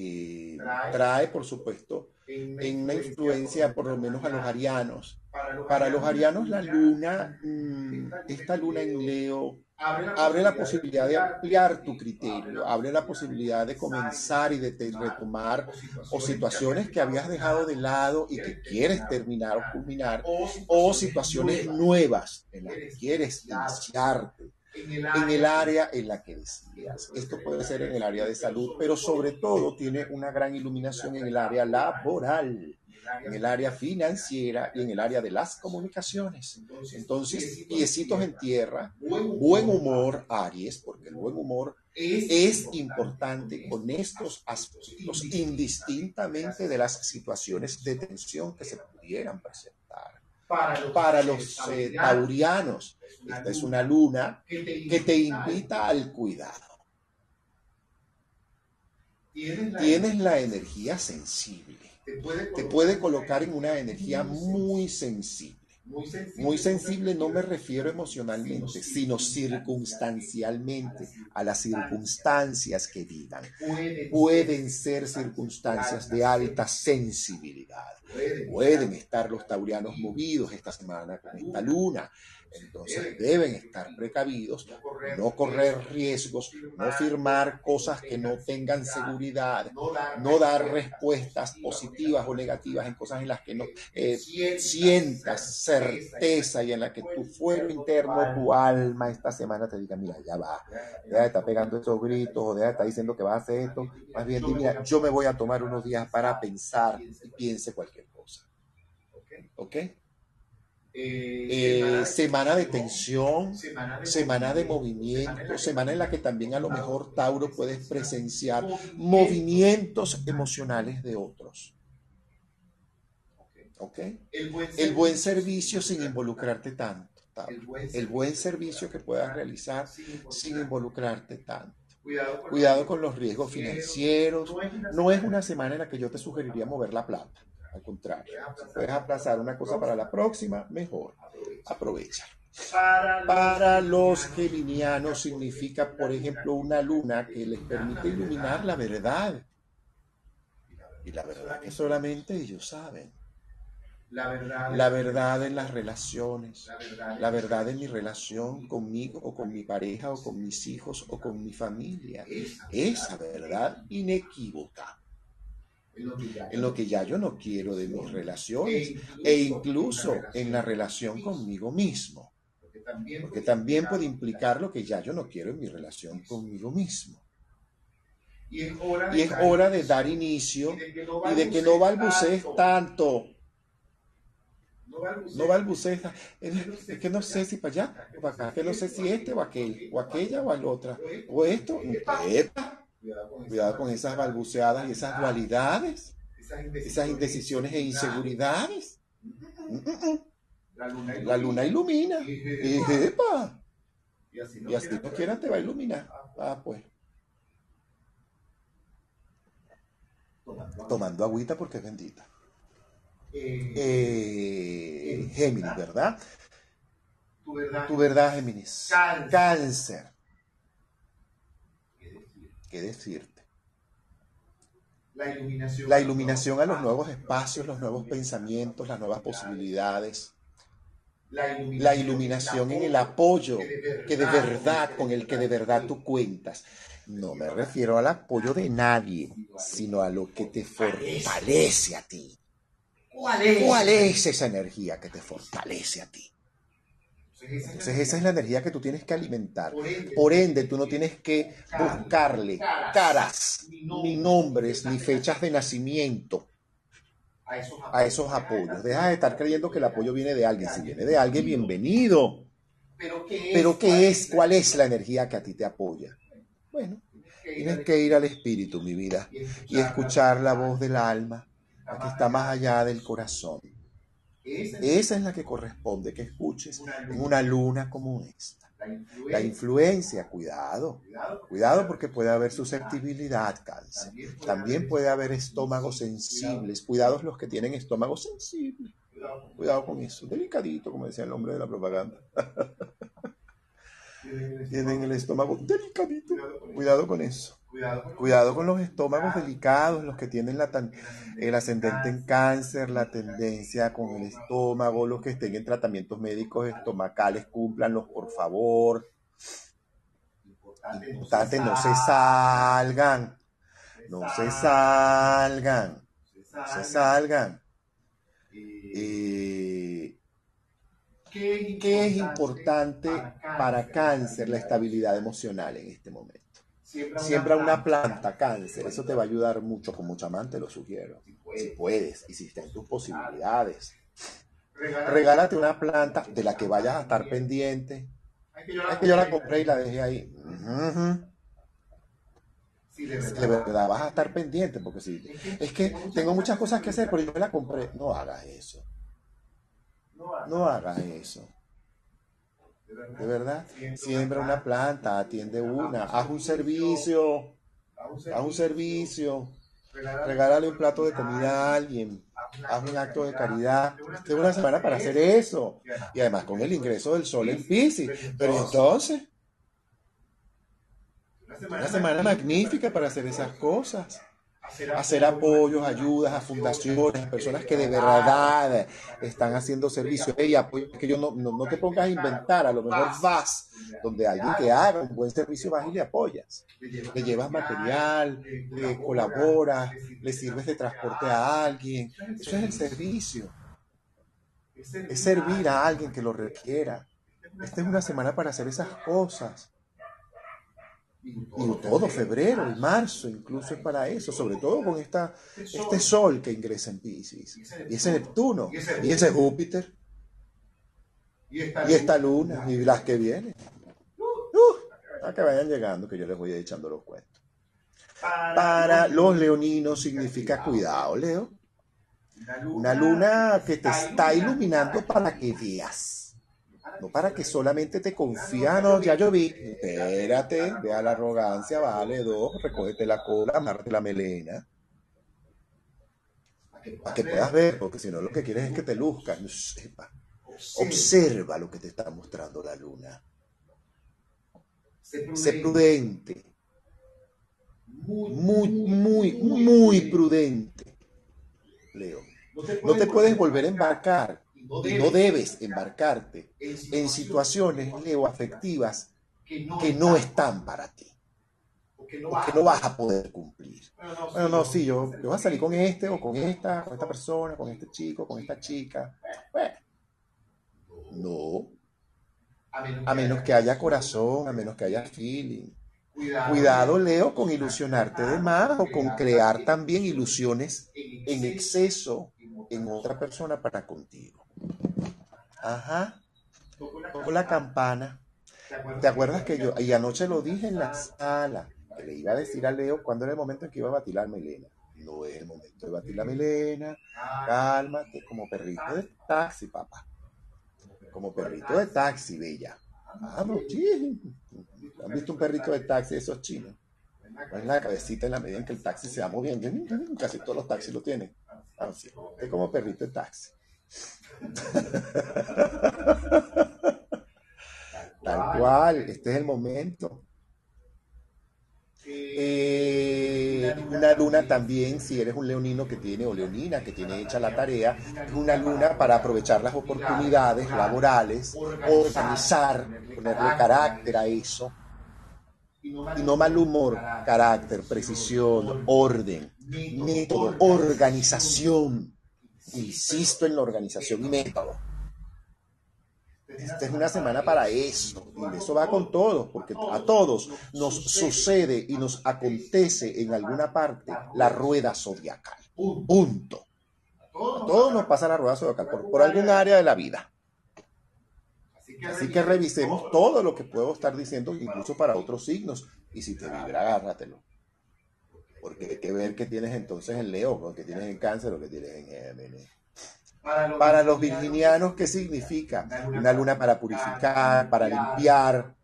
y trae, por supuesto, en una influencia por lo menos a los arianos. Para los arianos la luna, mm, esta luna en Leo, abre la posibilidad de ampliar tu criterio, abre la posibilidad de comenzar y de retomar o situaciones que habías dejado de lado y que quieres terminar o culminar, o situaciones nuevas en las que quieres iniciarte en el área en la que decías. Esto puede ser en el área de salud, pero sobre todo tiene una gran iluminación en el área laboral, en el área financiera y en el área de las comunicaciones. Entonces, piecitos en tierra, buen humor, Aries, porque el buen humor es importante con estos aspectos, indistintamente de las situaciones de tensión que se pudieran presentar. Para los, eh, taurianos, esta es una luna que te invita al cuidado. Tienes la energía sensible. Te puede colocar en una energía muy sensible. Muy sensible no me refiero emocionalmente, sino circunstancialmente a las circunstancias que digan. Pueden ser circunstancias de alta sensibilidad. Pueden estar los taurianos movidos esta semana con esta luna entonces deben estar precavidos, no correr riesgos, no firmar cosas que no tengan seguridad, no dar respuestas positivas o negativas en cosas en las que no eh, sientas certeza y en las que tu fuero interno, tu alma esta semana te diga, mira, ya va, de estar pegando estos gritos o de estar diciendo que va a hacer esto, más bien mira, yo me voy a tomar unos días para pensar y piense cualquier cosa. ¿Ok? Eh, semana de tensión, semana de, movimiento, semana en la que también a lo mejor Tauro puedes presenciar movimientos emocionales de otros. El buen servicio sin involucrarte tanto. El buen servicio que puedas realizar sin involucrarte tanto. Cuidado con los riesgos financieros. No es una semana en la que yo te sugeriría mover la plata. Al contrario, si puedes aplazar una cosa para la próxima, mejor. Aprovecha. Para los geminianos significa, por ejemplo, una luna que les permite iluminar la verdad. Y la verdad que solamente ellos saben. La verdad, en las relaciones, la verdad en mi relación conmigo o con mi pareja o con mis hijos o con mi familia. Esa verdad inequívoca en lo que ya yo no quiero de mis relaciones e incluso en la relación conmigo mismo. Porque también puede implicar lo que ya yo no quiero en mi relación conmigo mismo. Y es hora de dar inicio y de que no balbucees tanto no balbucees. Es que no sé si para allá o para acá. Que no sé si este o aquel, o aquella o la otra. O esto. Cuidado con esas balbuceadas y esas dualidades. Esas indecisiones e inseguridades. La luna ilumina. ¡Epa! Y así no quieras te va a iluminar. Ah, pues. Tomando agüita porque es bendita eh, Géminis, ¿verdad? Tu verdad, tu verdad Géminis. Cáncer. ¿Qué decirte? La iluminación, la iluminación a los nuevos espacios, los nuevos pensamientos, las nuevas posibilidades. La iluminación en el apoyo que de verdad, con el que de verdad tú cuentas. No me refiero al apoyo de nadie, sino a lo que te fortalece a ti. ¿Cuál es? esa energía que te fortalece a ti? Entonces esa es la energía que tú tienes que alimentar. Por ende, tú no tienes que buscarle caras, ni nombres, ni fechas de nacimiento a esos apoyos. Deja de estar creyendo que el apoyo viene de alguien. Si viene de alguien, bienvenido. Pero ¿qué es? ¿Cuál es la energía que a ti te apoya? Bueno, tienes que ir al espíritu, mi vida, y escuchar la voz del alma que está más allá del corazón. Esa es la que corresponde que escuches en una luna como esta. La influencia, cuidado, cuidado porque puede haber susceptibilidad, cáncer. También puede haber estómagos sensibles. Cuidados los que tienen estómagos sensibles. Cuidado con eso. Delicadito, como decía el hombre de la propaganda. Tienen *laughs* el estómago delicadito. Cuidado con eso. Cuidado con, los estómagos delicados, los que tienen la el ascendente en cáncer, la tendencia con el estómago, los que estén en tratamientos médicos estomacales, cúmplanlos por favor. Importante, no se salgan. No se salgan. No se salgan. Eh, ¿Qué es importante para cáncer la estabilidad emocional en este momento? Siembra una planta, cáncer. Eso te va a ayudar mucho. Con mucha amante lo sugiero. Si puedes y si está en tus posibilidades. Regálate una planta de la que vayas a estar pendiente. Es que yo la compré y la dejé ahí. de verdad vas a estar pendiente porque si es que tengo muchas cosas que hacer pero yo me la compré no hagas eso no hagas eso de verdad. Siembra una planta, atiende una, haz un servicio, haz un servicio, regálale un plato de comida a alguien, haz un acto de caridad. Tengo una semana para hacer eso. Y además con el ingreso del sol en Pisces. Pero entonces, una semana magnífica para hacer esas cosas hacer apoyos, ayudas a fundaciones, personas que de verdad están haciendo servicio. Hey, apoyo, que yo no, no, te pongas a inventar, a lo mejor vas donde alguien te haga un buen servicio, vas y le apoyas. Le llevas material, le colaboras, le sirves de transporte a alguien. Eso es el servicio. Es servir a alguien que lo requiera. Esta es una semana para hacer esas cosas. Y todo febrero y marzo incluso es para eso, sobre todo con esta, este sol que ingresa en Pisces. Y ese Neptuno, y ese Júpiter, y esta luna, y las que vienen. Uh, que vayan llegando, que yo les voy echando los cuentos. Para los leoninos significa cuidado, Leo. Una luna que te está iluminando para que veas no para que solamente te confías, no, ya yo vi. Espérate, vea la arrogancia, vale dos, recógete la cola, amarte la melena. Para que puedas ver, porque si no lo que quieres es que te luzcas. Observa lo que te está mostrando la luna. Sé prudente. Muy, muy, muy prudente. Leo. No te puedes volver a embarcar y no debes embarcarte en situaciones, Leo, afectivas que no están para ti. Porque no vas a poder cumplir. Bueno, no, sí, yo, yo voy a salir con este o con esta, con esta persona, con este chico, con esta chica. Bueno, no. A menos que haya corazón, a menos que haya feeling. Cuidado, Leo, con ilusionarte de más o con crear también ilusiones en exceso en otra persona para contigo. Ajá. Con la campana. ¿Te acuerdas que yo, y anoche lo dije en la sala, que le iba a decir a Leo cuándo era el momento en que iba a batir la melena? No es el momento de batir la melena, cálmate, como perrito de taxi, papá. Como perrito de taxi, bella. Vamos, ¿Han visto un perrito de taxi de esos chinos? Ponen la cabecita en la medida en que el taxi se va moviendo. Casi todos los taxis lo tienen. Así, es como perrito de taxi. *laughs* Tal cual, este es el momento. Eh, una luna también, si eres un leonino que tiene o leonina que tiene hecha la tarea, es una luna para aprovechar las oportunidades laborales, organizar, ponerle carácter a eso. Y no mal humor, carácter, precisión, orden, método, organización. Insisto en la organización y método. Esta es una semana para eso. Y eso va con todos, porque a todos nos sucede y nos acontece en alguna parte la rueda zodiacal. Punto. A todos nos pasa la rueda zodiacal por, algún área de la vida. Así que revisemos todo lo que puedo estar diciendo, incluso para otros signos. Y si te vibra, agárratelo. Porque hay que ver qué tienes entonces en Leo, lo que tienes en Cáncer, lo que tienes en Géminis. Para los virginianos, ¿qué significa? Una luna para purificar, para limpiar,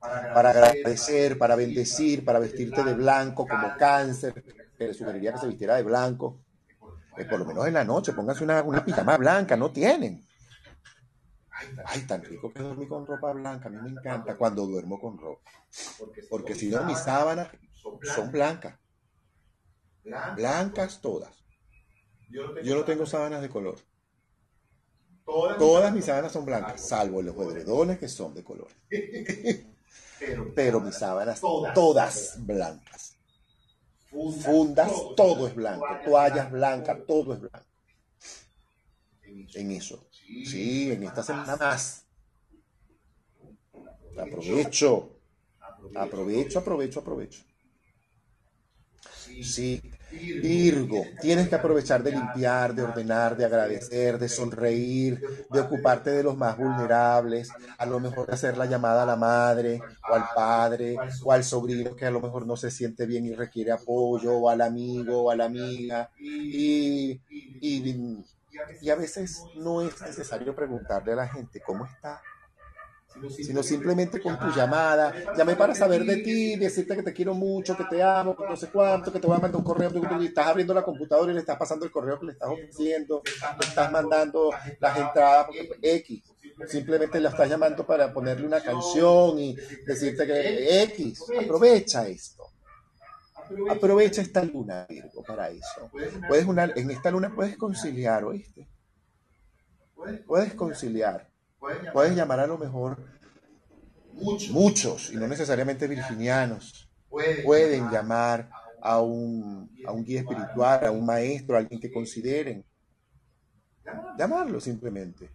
para agradecer, para bendecir, para vestirte de blanco como cáncer. Te sugeriría que se vistiera de blanco. Eh, por lo menos en la noche, póngase una, una pijama blanca, no tienen. Ay, tan rico que dormir con ropa blanca, a mí me encanta cuando duermo con ropa. Porque si no, mis sábanas son blancas. Blancas todas. Yo no tengo sábanas de color. Todas mis sábanas son blancas, salvo los edredones que son de color. *laughs* Pero mis sábanas todas blancas. Fundas, todo es blanco. Toallas blancas, todo es blanco. En eso. Sí, en esta semana más. Aprovecho. Aprovecho, aprovecho, aprovecho. Sí, Virgo, tienes que aprovechar de limpiar, de ordenar, de agradecer, de sonreír, de ocuparte de los más vulnerables, a lo mejor de hacer la llamada a la madre o al padre o al sobrino que a lo mejor no se siente bien y requiere apoyo, o al amigo o a la amiga. Y, y, y a veces no es necesario preguntarle a la gente cómo está sino simplemente con tu llamada. Llamé para saber de ti, decirte que te quiero mucho, que te amo, que no sé cuánto, que te voy a mandar un correo, y estás abriendo la computadora y le estás pasando el correo que le estás ofreciendo, le estás mandando las entradas, X. Simplemente la estás llamando para ponerle una canción y decirte que X, aprovecha esto. Aprovecha esta luna, Virgo, para eso. Puedes una, en esta luna puedes conciliar, ¿oíste? Puedes conciliar Puedes llamar a lo mejor muchos, y no necesariamente virginianos. Pueden llamar a un, a un guía espiritual, a un maestro, a alguien que consideren. Llamarlo simplemente.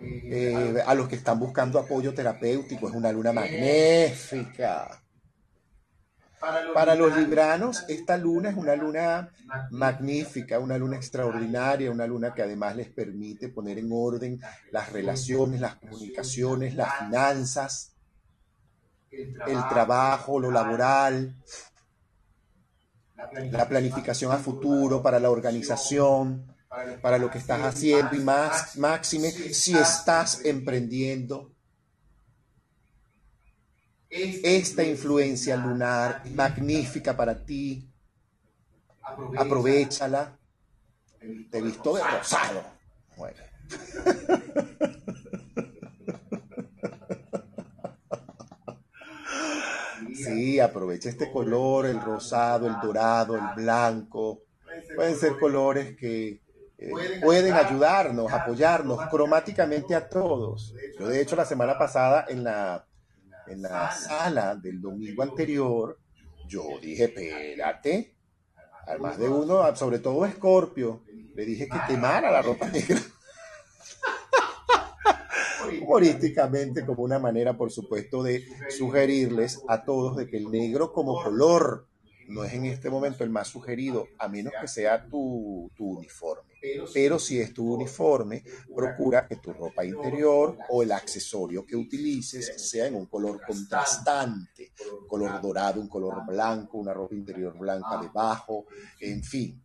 Eh, a los que están buscando apoyo terapéutico, es una luna magnífica. Para los libranos, esta luna es una luna magnífica, una luna extraordinaria, una luna que además les permite poner en orden las relaciones, las comunicaciones, las finanzas, el trabajo, lo laboral, la planificación a futuro para la organización, para lo que estás haciendo y más, máxime, si estás emprendiendo esta influencia lunar magnífica para ti. Aprovechala. Te he visto de rosado. Bueno, Sí, aprovecha este color, el rosado, el dorado, el blanco. Pueden ser colores que eh, pueden ayudarnos, apoyarnos cromáticamente a todos. Yo de hecho la semana pasada en la, en la sala del domingo anterior, yo dije, espérate, al más de uno, sobre todo Scorpio, le dije que quemara la ropa negra. *laughs* Humorísticamente, como una manera, por supuesto, de sugerirles a todos de que el negro como color no es en este momento el más sugerido, a menos que sea tu, tu uniforme. Pero si es tu uniforme, procura que tu ropa interior o el accesorio que utilices sea en un color contrastante, un color dorado, un color blanco, una ropa interior blanca debajo, en fin.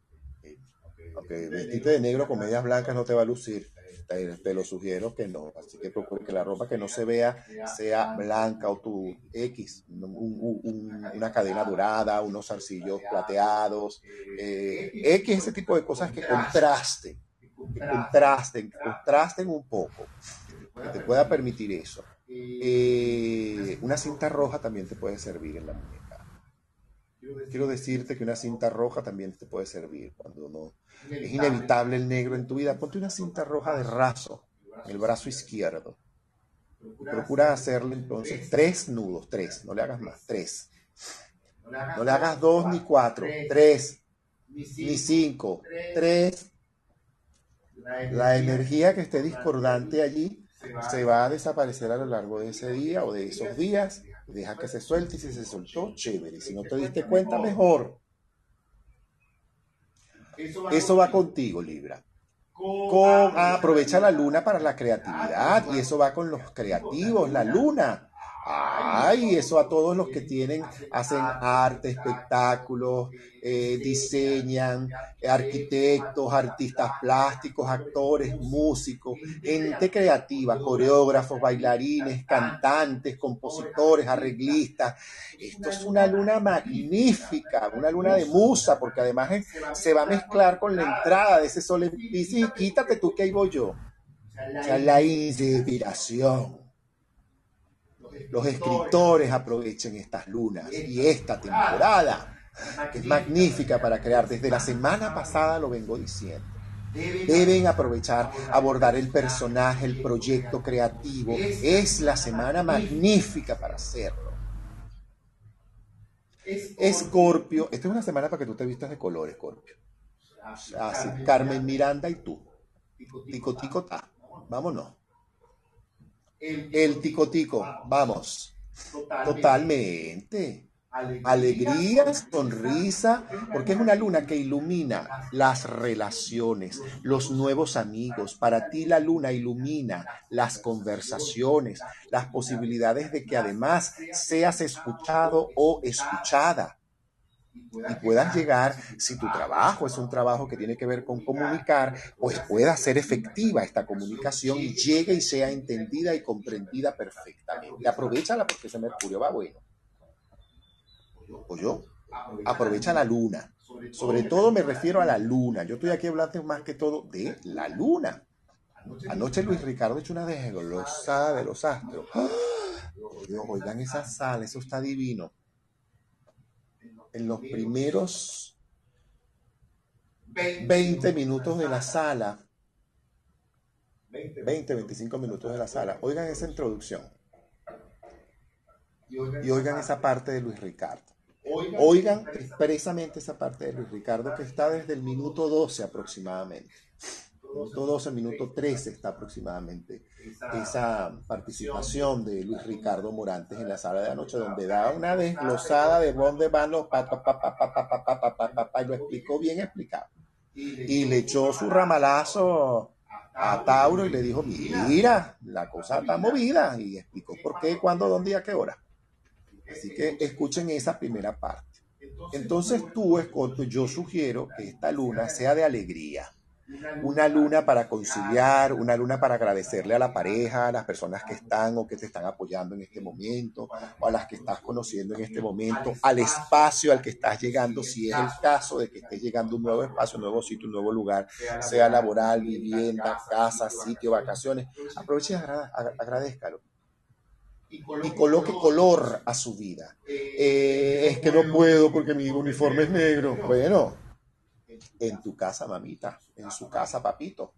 Aunque vestirte de negro con medias blancas no te va a lucir te, lo sugiero que no. Así que procure que la ropa que no se vea sea blanca o tu X, una cadena dorada, unos zarcillos plateados, eh, X, ese tipo de cosas que contrasten, que contrasten, que contrasten un poco, que te pueda permitir eso. Eh, una cinta roja también te puede servir en la muñeca. Quiero decirte que una cinta roja también te puede servir cuando no es inevitable el negro en tu vida. Ponte una cinta roja de raso en el brazo izquierdo. Procura hacerle entonces tres nudos, tres, no le hagas más, tres. No le hagas dos ni cuatro, tres, ni cinco, tres. La energía que esté discordante allí se va a desaparecer a lo largo de ese día o de esos días. Deja que se suelte y si se soltó, chévere. Si no te diste cuenta, mejor. Eso va contigo, Libra. Con, ah, aprovecha la luna para la creatividad y eso va con los creativos, la luna. Ay, eso a todos los que tienen, hacen arte, espectáculos, eh, diseñan, arquitectos, artistas plásticos, actores, músicos, gente creativa, coreógrafos, bailarines, cantantes, compositores, arreglistas. Esto es una luna magnífica, una luna de musa, porque además se va a mezclar con la entrada de ese sol en quítate tú que ahí voy yo. La inspiración los escritores aprovechen estas lunas y esta temporada, que es magnífica para crear. Desde la semana pasada lo vengo diciendo. Deben aprovechar, abordar el personaje, el proyecto creativo. Es la semana magnífica para hacerlo. Escorpio, esta es una semana para que tú te vistas de color, Escorpio. Así, Carmen Miranda y tú. Tico, tico, ta. Vámonos. El tico tico, vamos. Totalmente. Alegría, sonrisa, porque es una luna que ilumina las relaciones, los nuevos amigos. Para ti la luna ilumina las conversaciones, las posibilidades de que además seas escuchado o escuchada y puedas llegar, si tu trabajo es un trabajo que tiene que ver con comunicar, pues pueda ser efectiva esta comunicación y llegue y sea entendida y comprendida perfectamente. Aprovechala porque ese Mercurio va bueno. O yo, aprovecha la luna. Sobre todo me refiero a la luna. Yo estoy aquí hablando más que todo de la luna. Anoche Luis Ricardo hecho una desglosada de los astros. ¡Ah! oigan esa sal, eso está divino en los primeros 20 minutos de la sala, 20, 25 minutos de la sala, oigan esa introducción. Y oigan esa parte. de Luis Ricardo. Oigan expresamente esa parte de Luis Ricardo que está desde el minuto 12 aproximadamente minuto 12, minuto 13 está aproximadamente esa participación de Luis Ricardo Morantes en la sala de anoche, donde da una desglosada de dónde van los pa, pa, pa, pa, y lo explicó bien explicado. Y le echó su ramalazo a Tauro y le dijo, mira, la cosa está movida, y explicó por qué, cuándo, dónde y a qué hora. Así que escuchen esa primera parte. Entonces tú, Escorpio, yo sugiero que esta luna sea de alegría una luna para conciliar, una luna para agradecerle a la pareja, a las personas que están o que te están apoyando en este momento, o a las que estás conociendo en este momento, al espacio al que estás llegando, si es el caso de que estés llegando un nuevo espacio, un nuevo sitio, un nuevo lugar, sea laboral, vivienda, casa, sitio, vacaciones. Aproveche y agradezcalo y coloque color a su vida. Eh, es que no puedo porque mi uniforme es negro. Bueno, en tu casa, mamita, en su casa, papito.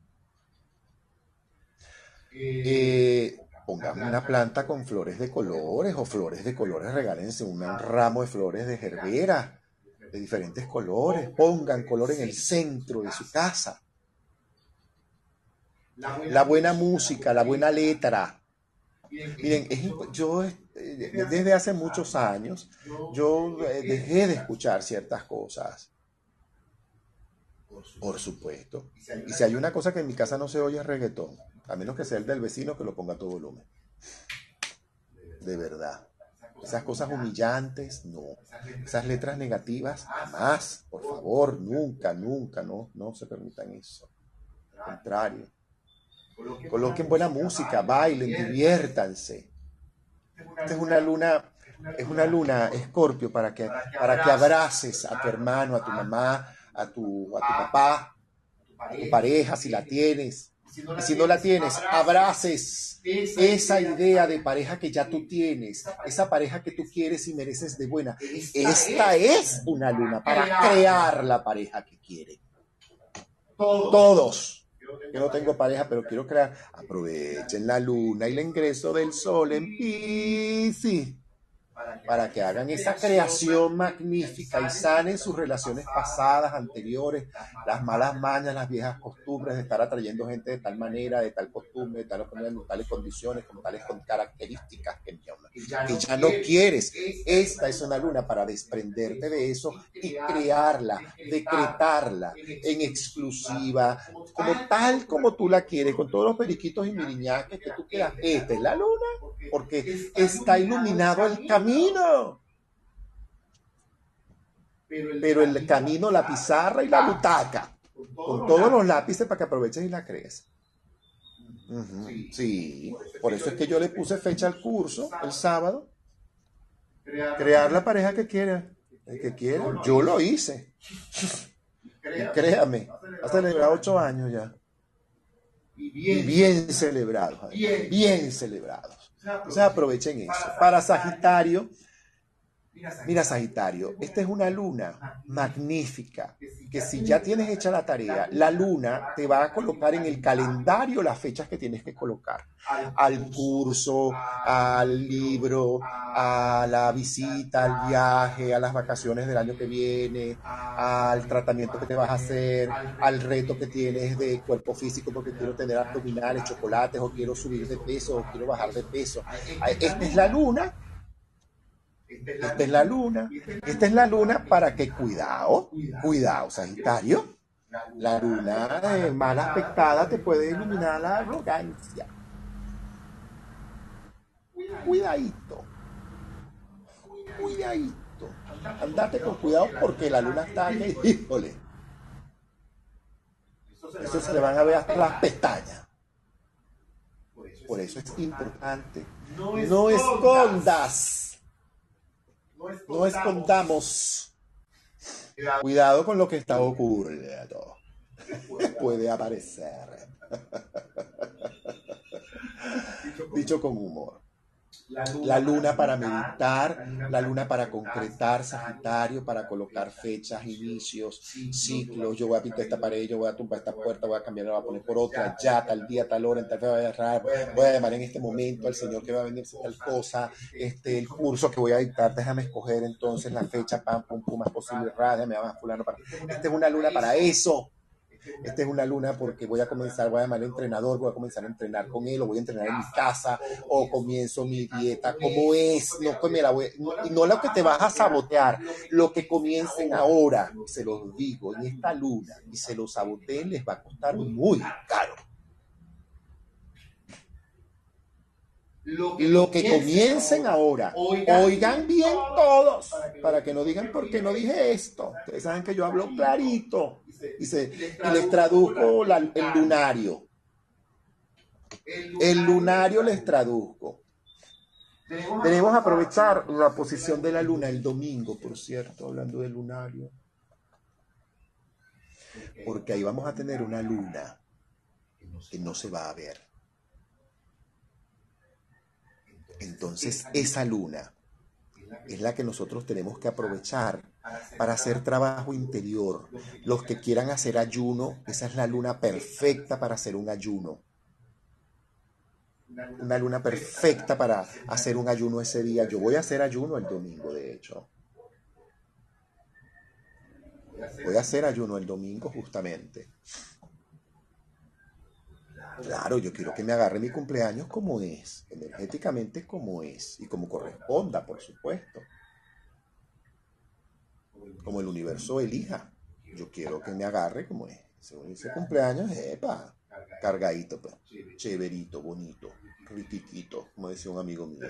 Eh, pongamos una planta con flores de colores o flores de colores, regálense un ramo de flores de gerbera de diferentes colores, pongan color en el centro de su casa. La buena música, la buena letra, Miren, yo eh, desde hace muchos años, yo eh, dejé de escuchar ciertas cosas. Por supuesto. Y si hay una cosa que en mi casa no se oye es reggaetón, a menos que sea el del vecino que lo ponga a todo volumen. De verdad. Esas cosas humillantes, no. Esas letras negativas, jamás. Por favor, nunca, nunca, no, no se permitan eso. Al contrario. Coloquen buena música, bailen, diviértanse. Esta es una luna, es una luna, Escorpio, para que, para que abraces a tu hermano, a tu mamá, a tu, a tu papá, a tu pareja, si la tienes. Y si no la tienes, abraces. esa idea de pareja que ya tú tienes, esa pareja que tú quieres y mereces de buena. Esta es una luna para crear la pareja que quiere. Todos. Yo no tengo pareja, pero quiero crear. Aprovechen la luna y el ingreso del sol en Piscis para que hagan esa creación magnífica y sanen sus relaciones pasadas, anteriores, las malas mañas, las viejas costumbres de estar atrayendo gente de tal manera, de tal costumbre, de tal, tales condiciones, con tales características que, ya no quieres. Esta es una luna para desprenderte de eso y crearla, decretarla en exclusiva, como tal como tú la quieres, con todos los periquitos y miriñaques que tú quieras. Esta es la luna, porque está iluminado el camino. Pero el camino, la pizarra y la butaca, con todos los lápices para que aproveches y la crees. Sí, por eso es que yo le puse fecha al curso el sábado. Crear la pareja que quiera. El que quiera. Yo lo hice. *laughs* créame, ha celebrado ocho años ya. Y bien celebrados. Bien celebrados. O sea, aprovechen eso. Para Sagitario, Mira, Sagitario, esta es una luna magnífica, que si ya tienes hecha la tarea, la luna te va a colocar en el calendario las fechas que tienes que colocar. Al curso, al libro, a la visita, al viaje, a las vacaciones del año que viene, al tratamiento que te vas a hacer, al reto que tienes de cuerpo físico porque quiero tener abdominales, chocolates, o quiero subir de peso, o quiero bajar de peso. Esta es la luna esta es la luna. Esta es la luna para que, cuidado, cuidado, Sagitario. La luna eh, mal aspectada te puede iluminar la arrogancia. Cuidadito. Cuidadito. Andate con cuidado porque la luna está aquí. Híjole. Eso se le van a ver hasta las pestañas. Por eso es importante. No escondas no escondamos. Cuidado con lo que está ocurriendo. Puede aparecer. Dicho con humor. La luna para meditar, la luna para concretar, Sagitario, para colocar fechas, inicios, ciclos. Yo voy a pintar esta pared, yo voy a tumbar esta puerta, voy a cambiar, voy a poner por otra, ya, tal día, tal hora, en tal voy a voy a llamar en este momento al Señor que va a venir tal cosa, este, el curso que voy a dictar, déjame escoger entonces la fecha, pam, pum, pum, más posible, me va a fulano para. Esta es una luna para eso esta es una luna porque voy a comenzar, voy a llamar entrenador, voy a comenzar a entrenar con él, o voy a entrenar en mi casa, o comienzo mi dieta, como es, no, pues no, lo que te vas a sabotear, lo que comiencen ahora, se los digo, en esta luna, y se los saboteen les va a costar muy caro. Lo que comiencen ahora, oigan bien todos, para que no digan por qué no dije esto. Ustedes saben que yo hablo clarito y, les traduzco el lunario. El lunario les traduzco. Debemos aprovechar la posición de la luna el domingo, por cierto, hablando del lunario. Porque ahí vamos a tener una luna que no se va a ver. Entonces esa luna es la que nosotros tenemos que aprovechar para hacer trabajo interior. Los que quieran hacer ayuno, esa es la luna perfecta para hacer un ayuno. Una luna perfecta para hacer un ayuno ese día. Yo voy a hacer ayuno el domingo, de hecho. Voy a hacer ayuno el domingo justamente. Claro, yo quiero que me agarre mi cumpleaños como es, energéticamente como es y como corresponda, por supuesto. Como el universo elija. Yo quiero que me agarre como es. Según ese cumpleaños, epa, cargadito, pues, chéverito, bonito, ritiquito, como decía un amigo mío.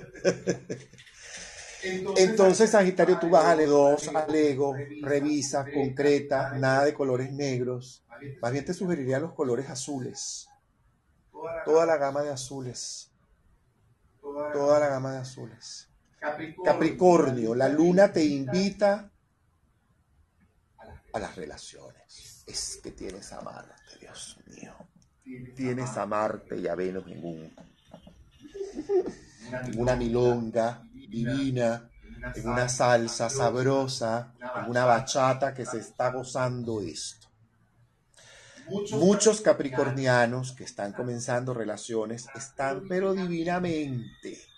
Entonces, Sagitario, tú bájale dos al ego, revisa, concreta, nada de colores negros. Más bien te sugeriría los colores azules toda la gama de azules. Toda la gama de azules. Capricornio, la luna te invita a las relaciones. Es que tienes a Marte, Dios mío. Tienes a Marte y a Venus en, un, en una milonga divina, en una salsa sabrosa, en una bachata que se está gozando esto. Muchos capricornianos que están comenzando relaciones están pero divinamente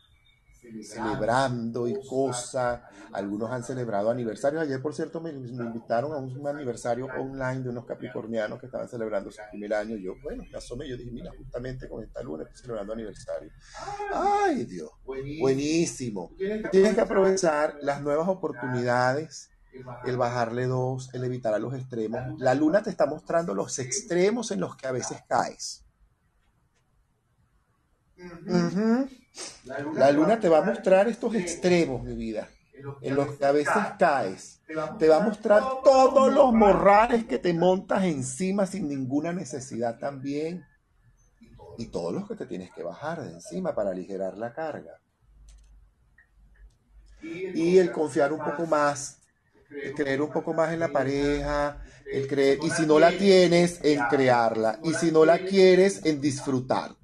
celebrando y cosa. Algunos han celebrado aniversarios. Ayer, por cierto, me, invitaron a un, aniversario online de unos capricornianos que estaban celebrando su primer año. Yo, bueno, me asomé. Yo dije, mira, justamente con esta luna estoy celebrando aniversario. Ay, Dios. Buenísimo. Tienes que aprovechar las nuevas oportunidades el bajarle dos, el evitar a los extremos. La luna te está mostrando los extremos en los que a veces caes. La luna te va a mostrar estos extremos, mi vida, en los que a veces caes. Te va a mostrar todos los morrales que te montas encima sin ninguna necesidad también. Y todos los que te tienes que bajar de encima para aligerar la carga. Y el confiar un poco más el creer un poco más en la pareja, el creer, y si no la tienes, en crearla, y si no la quieres, en disfrutarte.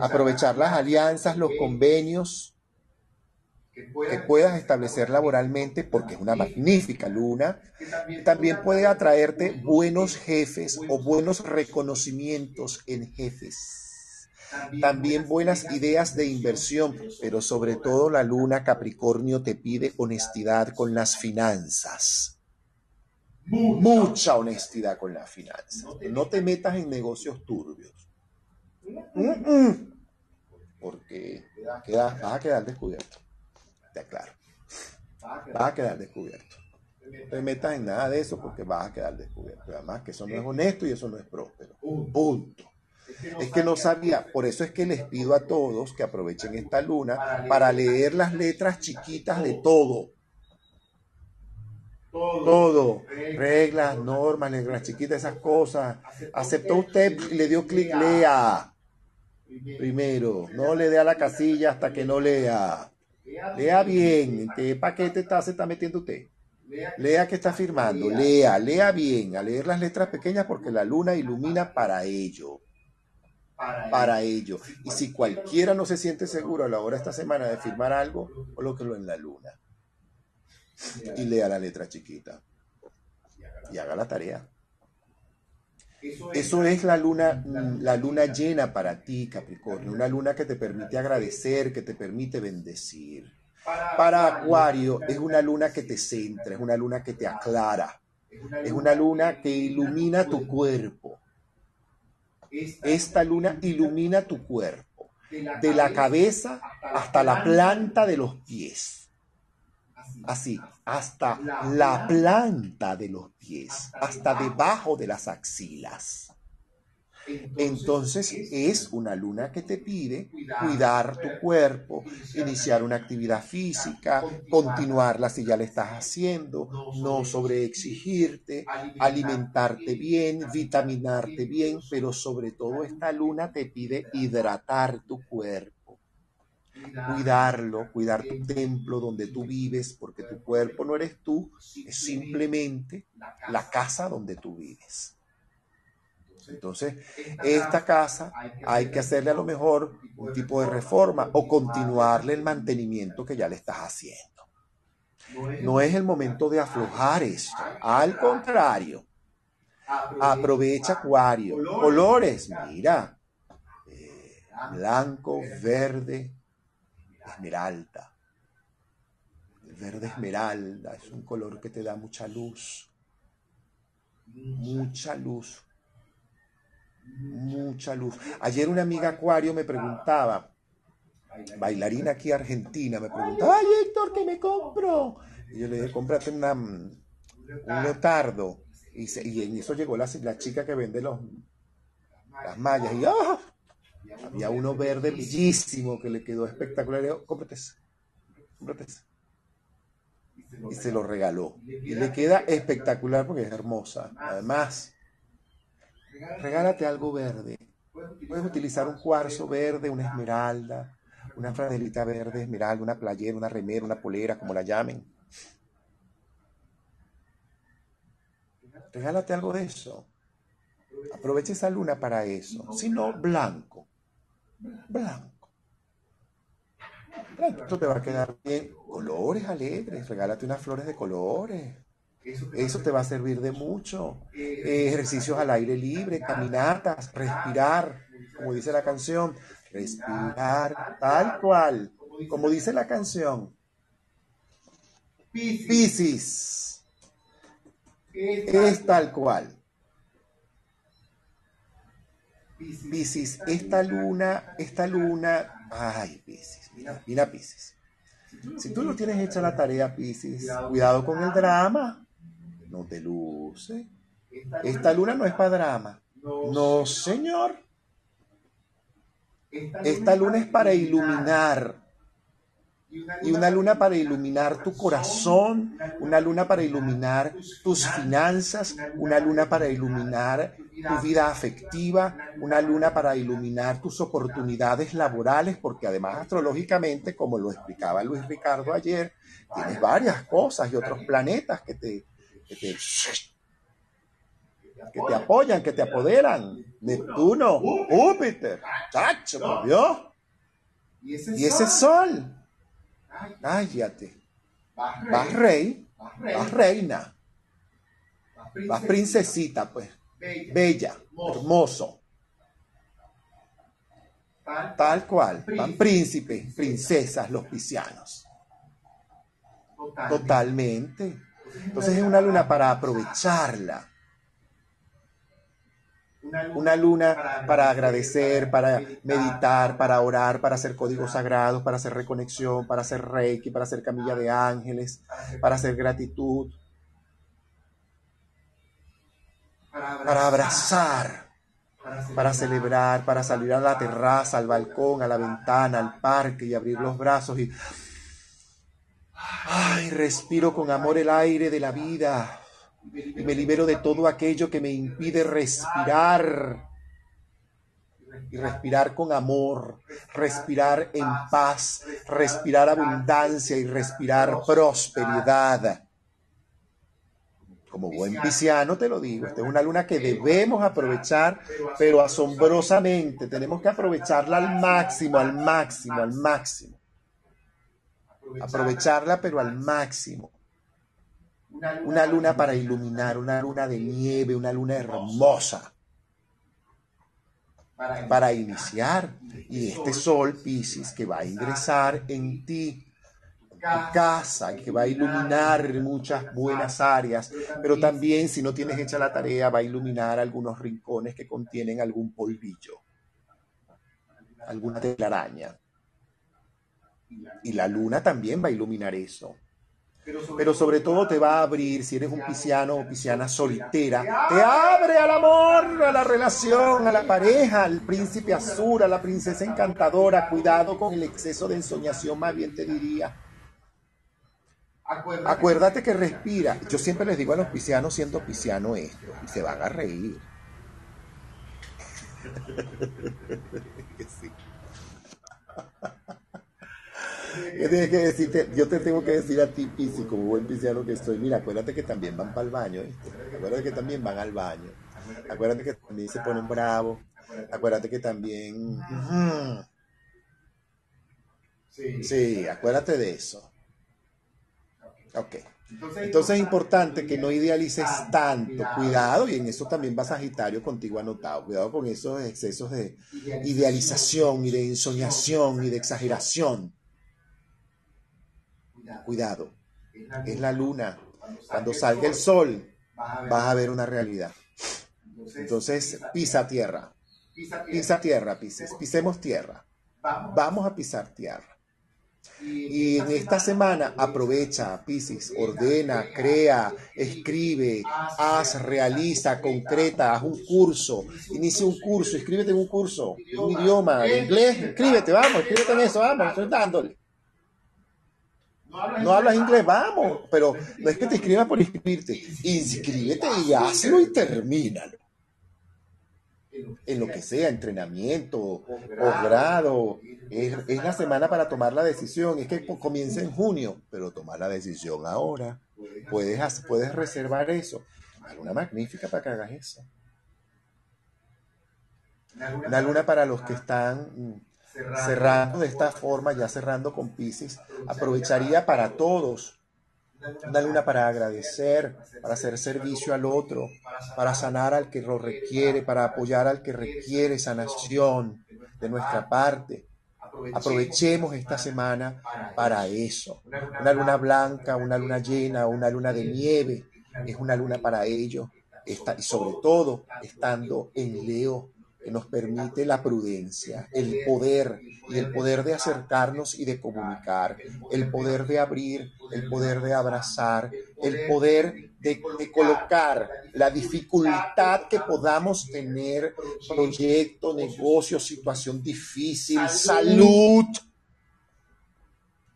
Aprovechar las alianzas, los convenios que puedas establecer laboralmente, porque es una magnífica luna, también puede atraerte buenos jefes o buenos reconocimientos en jefes también buenas ideas de inversión, pero sobre todo la luna Capricornio te pide honestidad con las finanzas. Mucha honestidad con las finanzas. No te metas en negocios turbios. Porque vas a quedar descubierto. Te aclaro. Vas a quedar descubierto. No te metas en nada de eso porque vas a quedar descubierto. Además que eso no es honesto y eso no es próspero. Punto. Es que no sabía, por eso es que les pido a todos que aprovechen esta luna para leer las letras chiquitas de todo. Todo, reglas, normas, letras chiquitas, esas cosas. Aceptó usted y le dio clic, lea. Primero, no le dé a la casilla hasta que no lea. Lea bien, ¿en qué paquete está, se está metiendo usted? Lea que está firmando, lea, lea bien, a leer las letras pequeñas porque la luna ilumina para ello para, ello. Y si cualquiera no se siente seguro a la hora de esta semana de firmar algo, colóquelo en la luna. Y lea la letra chiquita. Y haga la tarea. Eso es la luna, la luna llena para ti, Capricornio. Una luna que te permite agradecer, que te permite bendecir. Para Acuario es una luna que te centra, es una luna que te aclara. Es una luna que ilumina tu cuerpo esta luna ilumina tu cuerpo, de la cabeza hasta la planta de los pies. Así, hasta la planta de los pies, hasta debajo de las axilas. Entonces es una luna que te pide cuidar tu cuerpo, iniciar una actividad física, continuarla si ya la estás haciendo, no sobreexigirte, alimentarte bien, vitaminarte bien, pero sobre todo esta luna te pide hidratar tu cuerpo cuidarlo, cuidar tu templo donde tú vives, porque tu cuerpo no eres tú, es simplemente la casa donde tú vives. Entonces, esta casa hay que hacerle a lo mejor un tipo de reforma o continuarle el mantenimiento que ya le estás haciendo. No es el momento de aflojar esto, al contrario. Aprovecha acuario, colores, mira, eh, blanco, verde, esmeralda. El verde esmeralda es un color que te da mucha luz, mucha luz, mucha luz. Ayer una amiga acuario me preguntaba, bailarina aquí argentina, me preguntaba, ay Héctor, ¿qué me compro? Y yo le dije, cómprate una, un leotardo. Y, y, en eso llegó la, la chica que vende los, las mallas. Y ¡ah! había uno verde bellísimo que le quedó espectacular. Y yo, cómprate ese, cómprate ese. Y se lo regaló. Y le queda espectacular porque es hermosa. Además, regálate algo verde. Puedes utilizar un cuarzo verde, una esmeralda, una franelita verde, esmeralda, una playera, una remera, una polera, como la llamen. Regálate algo de eso. Aprovecha esa luna para eso. Si no, blanco. Blanco. Blanco. Te va a quedar bien. Colores alegres. Regálate unas flores de colores. Eso te va a servir de mucho. ejercicios al aire libre, caminatas, respirar, como dice la canción, respirar tal cual, como dice la canción. Piscis es tal cual. Piscis, esta luna, esta luna, ay, Piscis, mira, mira Piscis. Si tú no tienes hecha la tarea, Piscis, cuidado con el drama no te luce. Esta luna no es para drama. No, señor. Esta luna es para iluminar. Y una luna para iluminar tu corazón, una luna para iluminar tus finanzas, una luna para iluminar tu vida afectiva, una luna para iluminar tus oportunidades laborales, porque además astrológicamente, como lo explicaba Luis Ricardo ayer, tienes varias cosas. y otros planetas que te, que te, que te apoyan, que te apoderan. Neptuno, Júpiter, chacho, por Dios. Y ese sol, cállate. Vas rey, vas reina, vas princesita, pues, bella, hermoso. Tal cual, van príncipes, princesas, los piscianos. Totalmente. Entonces es una luna para aprovecharla. Una luna para agradecer, para meditar, para orar, para hacer códigos sagrados, para hacer reconexión, para hacer reiki, para hacer camilla de ángeles, para hacer gratitud, para abrazar, para celebrar, para salir a la terraza, al balcón, a la ventana, al parque y abrir los brazos y Ay, respiro con amor el aire de la vida y me libero de todo aquello que me impide respirar. Y respirar con amor, respirar en paz, respirar abundancia y respirar prosperidad. Como buen pisciano te lo digo, esta es una luna que debemos aprovechar, pero asombrosamente tenemos que aprovecharla al máximo, al máximo, al máximo aprovecharla pero al máximo. Una luna para iluminar, una luna de nieve, una luna hermosa para iniciar. Y este sol Pisces que va a ingresar en ti, en tu casa, que va a iluminar muchas buenas áreas, pero también si no tienes hecha la tarea, va a iluminar algunos rincones que contienen algún polvillo, alguna telaraña. Y la luna también va a iluminar eso. pero sobre todo te va a abrir, si eres un pisciano o pisciana soltera, te abre al amor, a la relación, a la pareja, al príncipe azul, a la princesa encantadora. Cuidado con el exceso de ensoñación, más bien te diría. Acuérdate que respira. Yo siempre les digo a los piscianos, siendo pisciano esto, y se van a reír. *laughs* *laughs* ¿Qué tienes que decirte? Yo te tengo que decir a ti, Pisi, como buen pisciano que estoy, mira, acuérdate que también van para el baño, ¿viste? Acuérdate que también van al baño. Acuérdate que también se ponen bravos. Acuérdate que también... Sí, acuérdate de eso. Ok. Entonces es importante que no idealices tanto. Cuidado, y en eso también va Sagitario contigo anotado. Cuidado con esos excesos de idealización y de ensoñación y de exageración. Cuidado. Es la luna. Cuando salga el sol, vas a ver una realidad. Entonces, pisa tierra. Pisa tierra, pises. Pisemos tierra. Vamos a pisar tierra. Y en esta semana aprovecha, Piscis, ordena, crea, escribe, haz, realiza, concreta, haz un curso, inicia un curso, escríbete en un curso, un idioma, inglés, escríbete, vamos, escríbete en eso, vamos, estoy dándole. No hablas inglés, vamos, pero no es que te escribas por inscribirte, inscríbete y hazlo y termínalo en lo que sea, entrenamiento, posgrado. Es, es la semana para tomar la decisión. Es que comienza en junio, pero tomar la decisión ahora. Puedes, puedes reservar eso. Una magnífica para que hagas eso. Una luna para los que están cerrando de esta forma, ya cerrando con Pisces, aprovecharía para todos una luna para agradecer, para hacer servicio al otro, para sanar al que lo requiere, para apoyar al que requiere sanación de nuestra parte. Aprovechemos esta semana para eso. Una luna blanca, una luna llena, una luna de nieve, es una luna para ello. y sobre todo estando en Leo, nos permite la prudencia, el poder y el poder de acercarnos y de comunicar, el poder de abrir, el poder de abrazar, el poder de, colocar la dificultad que podamos tener, proyecto, negocio, situación difícil, salud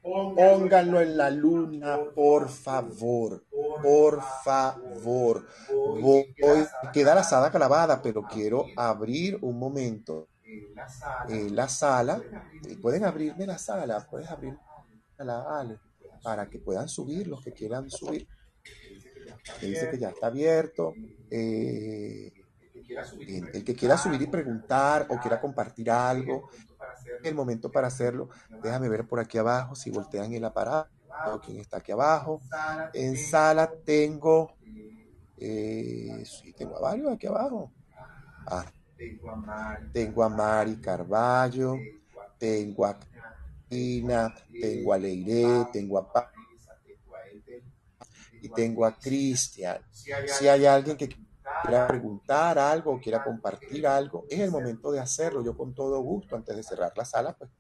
Pónganlo en la luna, por favor. Por favor. Voy, queda la sala clavada, pero quiero abrir un momento en la sala. Pueden abrirme la sala, puedes abrir la Ale, para que puedan subir los que quieran subir. dice que ya está abierto. Eh, el que quiera subir y preguntar o quiera compartir algo, el momento para hacerlo. Déjame ver por aquí abajo si voltean el aparato, quién está aquí abajo. En sala tengo, eh, sí, tengo a varios aquí abajo. Ah, tengo a Mari Carballo, tengo a Ina, tengo a Leire, tengo a y tengo a Cristian. Si hay alguien que quiera preguntar algo quiera compartir algo, es el momento de hacerlo. Yo con todo gusto, antes de cerrar la sala, pues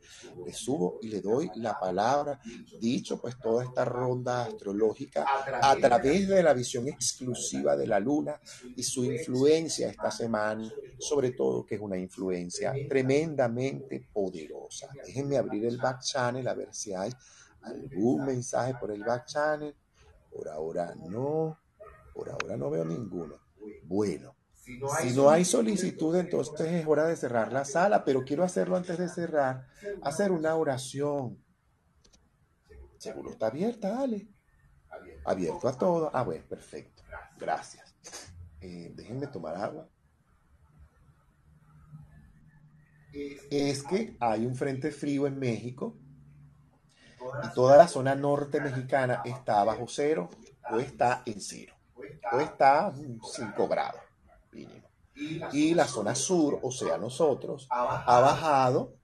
le subo y le doy la palabra. Dicho pues toda esta ronda astrológica a través de la visión exclusiva de la luna y su influencia esta semana, sobre todo que es una influencia tremendamente poderosa. Déjenme abrir el back channel a ver si hay algún mensaje por el back channel. Por ahora no, por ahora no veo ninguno. Bueno, si no hay solicitud, entonces es hora de cerrar la sala, pero quiero hacerlo antes de cerrar, hacer una oración. Seguro está abierta, dale. Abierto a todo. Ah, bueno, perfecto. Gracias. Eh, déjenme tomar agua. Es que hay un frente frío en México y toda la zona norte mexicana está bajo cero o está en cero está 5 grados mínimo. Y la zona sur, o sea, nosotros, ha bajado.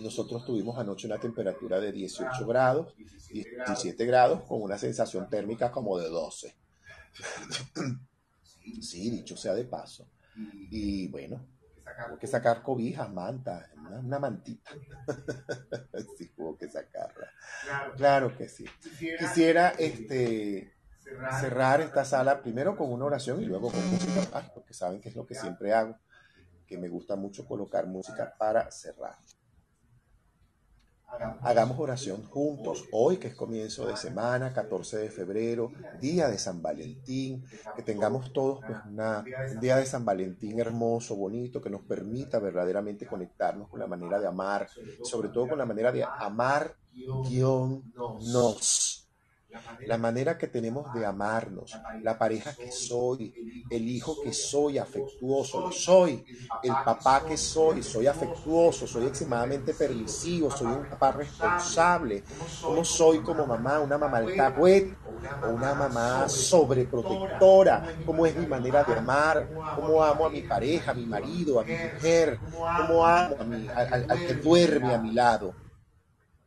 Nosotros tuvimos anoche una temperatura de 18 grados, 17 grados, con una sensación térmica como de 12. *laughs* Sí, dicho sea de paso. Y bueno, Hubo que sacar cobijas, mantas, una, una mantita. *laughs* sí, hubo que sacarla. Claro que sí. Quisiera este, cerrar esta sala primero con una oración y luego con música, porque saben que es lo que siempre hago, que me gusta mucho colocar música para cerrar. Hagamos oración juntos hoy, que es comienzo de semana, 14 de febrero, día de San Valentín, que tengamos todos pues, una, un día de San Valentín hermoso, bonito, que nos permita verdaderamente conectarnos con la manera de amar, sobre todo con la manera de amar guion nos la manera que tenemos de amarnos, la pareja que soy, el hijo que soy afectuoso, lo soy, el papá que soy, soy afectuoso, soy extremadamente permisivo, soy un papá responsable, cómo soy como mamá, una mamá alcahuete o una mamá sobreprotectora, cómo es mi manera de amar, cómo amo a mi pareja, a mi marido, a mi mujer, cómo amo al que duerme a mi lado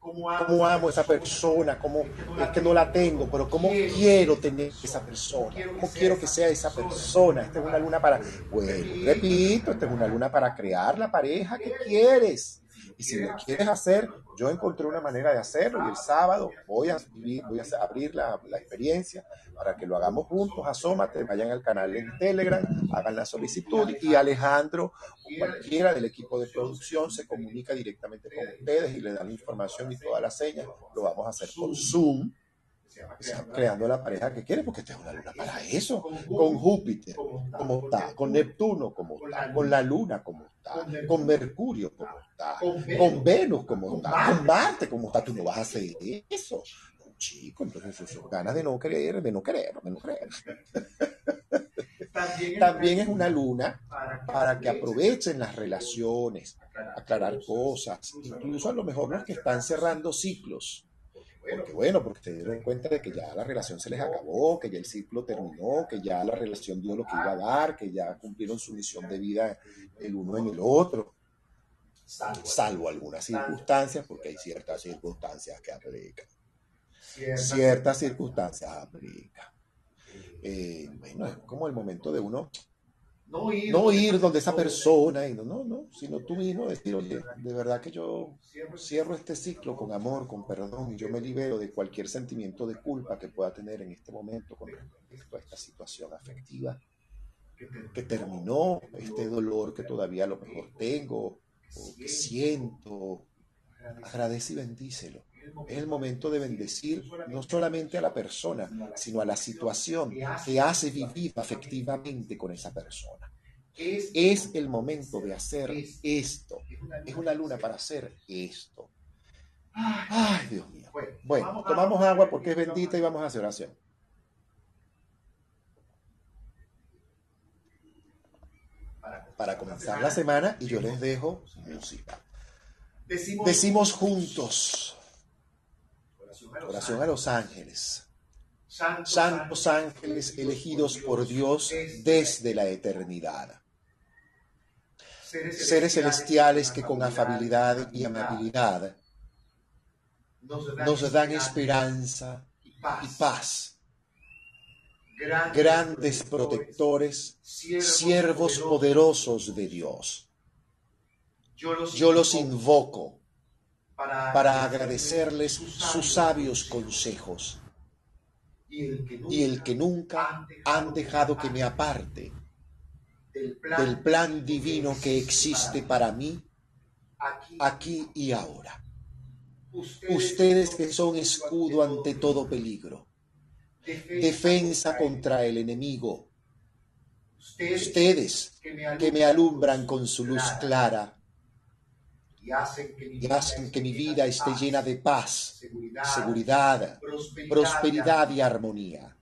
cómo amo a esa persona, cómo es que no la tengo, pero cómo quiero tener esa persona, cómo quiero que sea esa persona. Esta es una luna para, bueno, repito, esta es una luna para crear la pareja que quieres. Y si lo quieres hacer, yo encontré una manera de hacerlo y el sábado voy a, voy a abrir la, la experiencia para que lo hagamos juntos. Asómate, vayan al canal en Telegram, hagan la solicitud y Alejandro o cualquiera del equipo de producción se comunica directamente con ustedes y le dan la información y todas las señas. Lo vamos a hacer con Zoom creando la pareja que quiere, porque esta es una luna para eso. Con Júpiter, como está, con Neptuno, como está, con la luna, como está, con Mercurio, como está, con Venus, como está, con Marte, como está. Tú no vas a hacer eso. chico, entonces eso, ganas de no creer, de no creer, de no creer. *laughs* También es una luna para que aprovechen las relaciones, aclarar cosas, incluso a lo mejor los que están cerrando ciclos porque bueno, porque se dieron cuenta de que ya la relación se les acabó, que ya el ciclo terminó, que ya la relación dio lo que iba a dar, que ya cumplieron su misión de vida el uno en el otro. Salvo algunas circunstancias, porque hay ciertas circunstancias que aplican. Ciertas circunstancias aplican. Eh, bueno, es como el momento de uno no ir, donde esa persona, y no, no, no, sino tú mismo decir, oye, de verdad que yo cierro este ciclo con amor, con perdón, y yo me libero de cualquier sentimiento de culpa que pueda tener en este momento con respecto a esta situación afectiva que terminó, este dolor que todavía a lo mejor tengo, o que siento, agradece y bendícelo. Es el momento de bendecir no solamente a la persona, sino a la situación que hace vivir afectivamente con esa persona. Es el momento de hacer esto. Es una luna para hacer esto. Ay, Dios mío. Bueno, tomamos agua porque es bendita y vamos a hacer oración. Para comenzar la semana y yo les dejo música. Decimos juntos. Oración a los ángeles. Santos ángeles elegidos por Dios desde la eternidad. Seres celestiales que con afabilidad y amabilidad nos dan esperanza y paz. Grandes protectores, siervos poderosos de Dios. Yo los invoco para agradecerles sus sabios consejos. y el que nunca han dejado que me aparte del plan divino que existe para mí aquí y ahora. Ustedes que son escudo ante todo peligro, defensa contra el enemigo, ustedes que me alumbran con su luz clara y hacen que mi, vida esté llena de paz, seguridad, prosperidad, y armonía.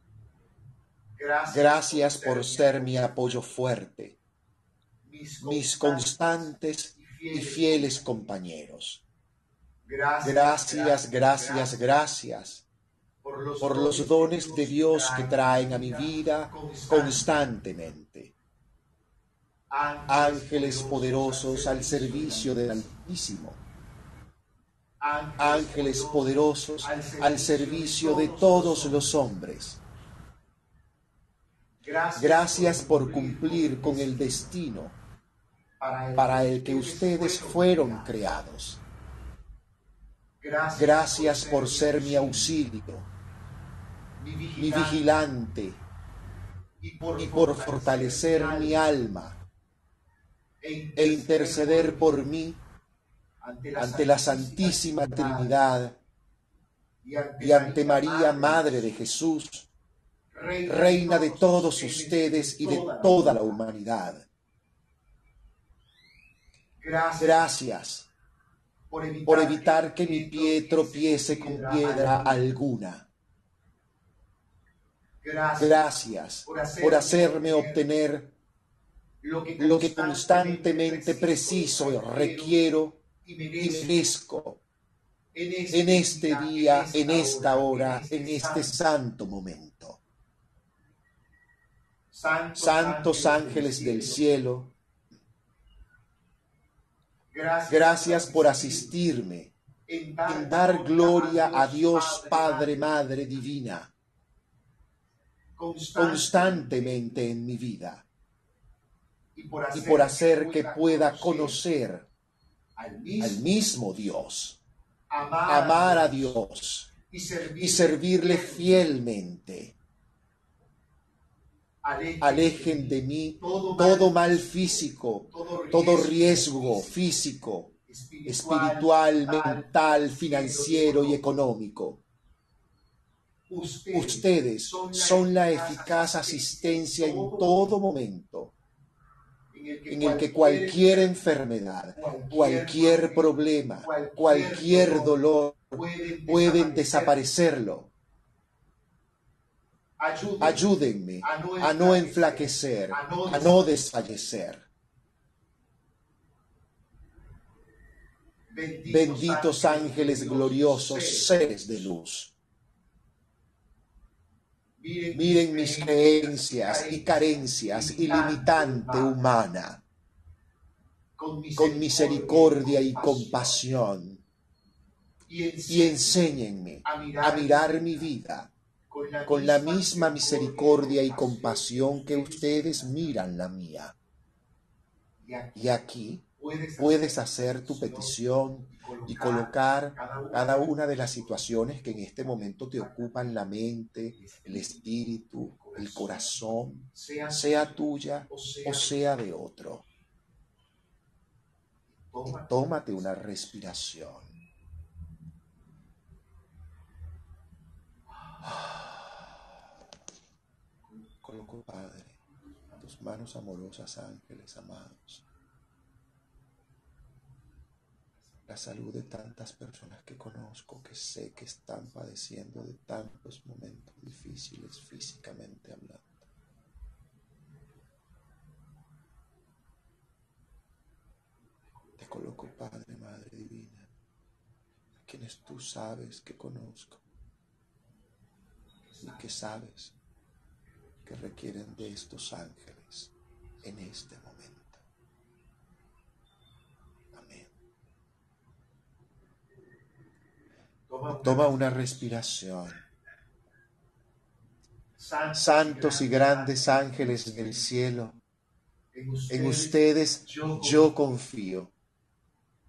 Gracias, por ser mi apoyo fuerte, mis constantes y fieles compañeros. Gracias, gracias, gracias por los dones de Dios que traen a mi vida constantemente ángeles poderosos al servicio del Altísimo, ángeles poderosos al servicio de todos los hombres. Gracias por cumplir con el destino para el que ustedes fueron creados. Gracias por ser mi auxilio, mi vigilante y por fortalecer mi alma e interceder por mí ante la Santísima Trinidad y ante María, Madre de Jesús, Reina de todos ustedes y de toda la humanidad. Gracias por evitar que mi pie tropiece con piedra alguna. Gracias por hacerme obtener lo que constantemente preciso requiero y merezco en este día, en esta hora, en este santo momento. Santos ángeles del cielo, Gracias por asistirme en dar gloria a Dios Padre, Madre Divina, constantemente en mi vida y por hacer que pueda conocer al mismo Dios, amar a Dios y servirle fielmente. Alejen de mí todo mal físico, todo riesgo físico, espiritual, mental, financiero y económico. Ustedes son la eficaz asistencia en todo momento, en el que cualquier enfermedad, cualquier problema, cualquier dolor pueden desaparecerlo Ayúdenme a no enflaquecer, a no desfallecer. Benditos ángeles gloriosos, seres de luz. Miren mis creencias y carencias ilimitante humana, con misericordia y compasión, y enséñenme a mirar mi vida con la misma misericordia y compasión que ustedes miran la mía. Y aquí puedes hacer tu petición y colocar cada una de las situaciones que en este momento te ocupan la mente, el espíritu, el corazón, sea tuya o sea de otro. tómate una respiración. Coloco, Padre, tus manos amorosas, ángeles amados. La salud de tantas personas que conozco, que sé que están padeciendo de tantos momentos difíciles físicamente hablando. Te coloco, Padre, Madre Divina, a quienes tú sabes que conozco y que sabes que requieren de estos ángeles en este momento. Amén. Toma una respiración. Santos y grandes ángeles del cielo, en ustedes yo confío.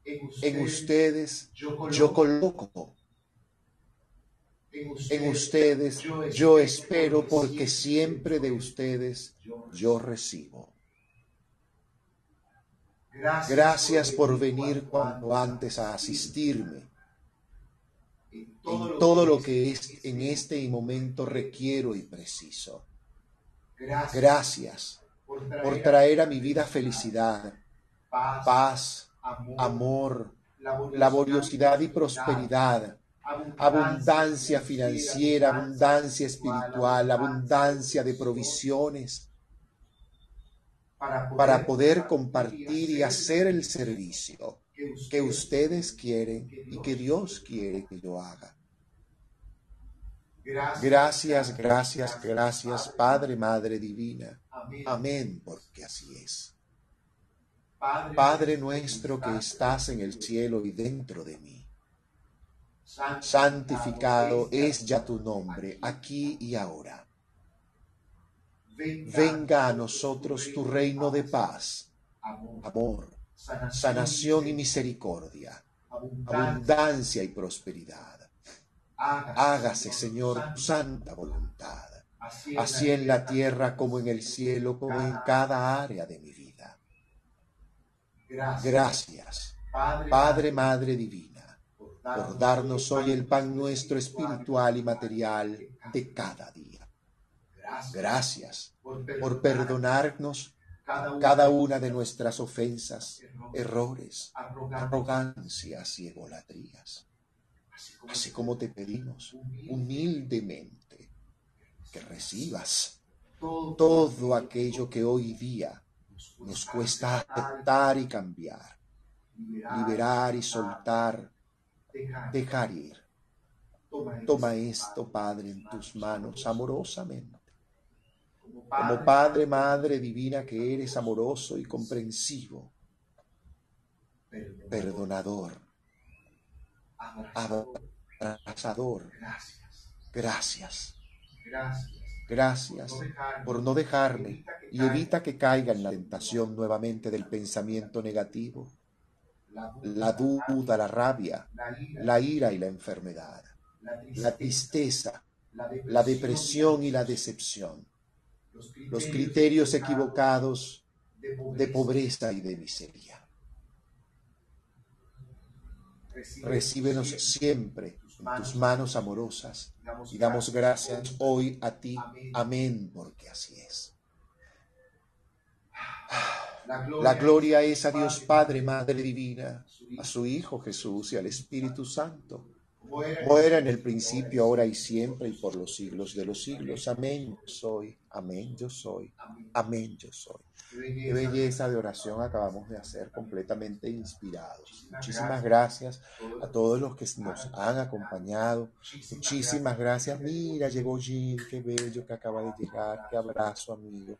En ustedes yo coloco. en ustedes yo espero porque siempre de ustedes yo recibo. Gracias por venir cuanto antes a asistirme en todo lo que es en este momento requiero y preciso. Gracias por traer a mi vida felicidad, paz, amor, laboriosidad y prosperidad abundancia financiera, abundancia espiritual, abundancia de provisiones, para poder compartir y hacer el servicio que ustedes quieren y que Dios quiere que yo haga. Gracias, gracias, gracias, Padre, Madre Divina. Amén, porque así es. Padre nuestro que estás en el cielo y dentro de mí santificado es ya tu nombre, aquí y ahora. Venga a nosotros tu reino de paz, amor, sanación y misericordia, abundancia y prosperidad. Hágase, Señor, tu santa voluntad, así en la tierra como en el cielo, como en cada área de mi vida. Gracias, Padre, Madre Divina, por darnos hoy el pan nuestro espiritual y material de cada día. Gracias por perdonarnos cada una de nuestras ofensas, errores, arrogancias y egolatrías. Así como te pedimos humildemente que recibas todo aquello que hoy día nos cuesta aceptar y cambiar, liberar y soltar, dejar ir. Toma esto, Padre, en tus manos amorosamente como Padre, Madre divina que eres amoroso y comprensivo, perdonador, abrazador. Gracias. Gracias. Por no dejarme y evita que caiga en la tentación nuevamente del pensamiento negativo, la duda, la rabia, la ira y la enfermedad, la tristeza, la depresión y la decepción. Los criterios equivocados de pobreza y de miseria. Recíbenos siempre en tus manos amorosas y damos gracias hoy a ti. Amén, porque así es. La gloria es a Dios Padre, Madre Divina, a su Hijo Jesús y al Espíritu Santo como era en el principio, ahora y siempre, y por los siglos de los siglos. Amén, yo soy. Amén, yo soy. Amén, yo soy. Qué belleza de oración acabamos de hacer, completamente inspirados. Muchísimas gracias a todos los que nos han acompañado. Muchísimas gracias. Mira, llegó Jim, qué bello que acaba de llegar. Qué abrazo, amigo.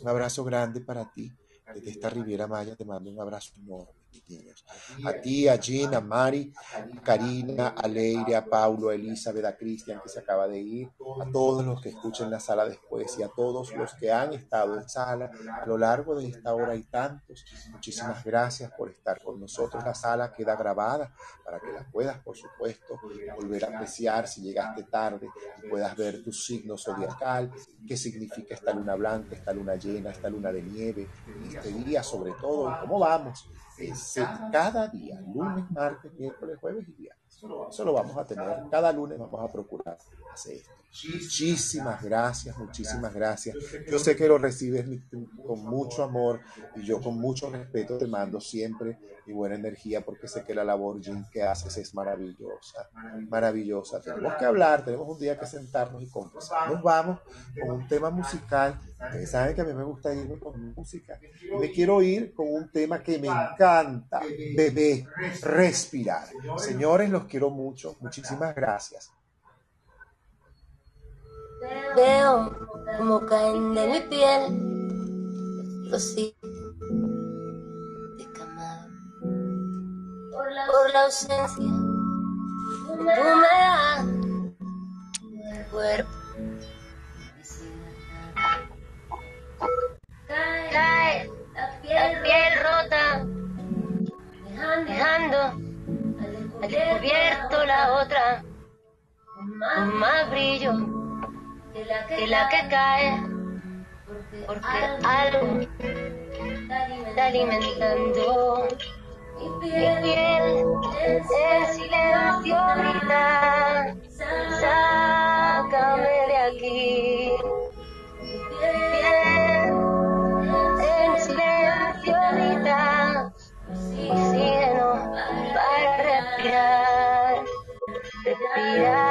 Un abrazo grande para ti. Desde esta Riviera Maya te mando un abrazo enorme. A ti, a Jean, a Mari, a Karina, a Leire, a Paulo, a Elizabeth, a Cristian que se acaba de ir, a todos los que escuchen la sala después y a todos los que han estado en sala a lo largo de esta hora y tantos. Muchísimas gracias por estar con nosotros. La sala queda grabada para que la puedas, por supuesto, volver a apreciar si llegaste tarde y puedas ver tu signo zodiacal, qué significa esta luna blanca, esta luna llena, esta luna de nieve, este día sobre todo, cómo vamos cada día, lunes, martes, miércoles, jueves y viernes. Eso lo vamos a tener. Cada lunes vamos a procurar hacer esto. Muchísimas gracias, muchísimas gracias. Yo sé que lo recibes con mucho amor y yo con mucho respeto te mando siempre mi buena energía porque sé que la labor que haces es maravillosa, maravillosa. Tenemos que hablar, tenemos un día que sentarnos y conversar. Nos vamos con un tema musical. Saben que a mí me gusta irme con música. Me quiero ir con un tema que me encanta, bebé, respirar. Señores, los quiero mucho. Muchísimas gracias. Veo como caen de mi piel rocíos descamados por la ausencia de del cuerpo. La piel rota, dejando al descubierto la otra con más brillo de la que cae, porque algo está alimentando mi piel en silencio grita, sácame de aquí. Respirar, respirar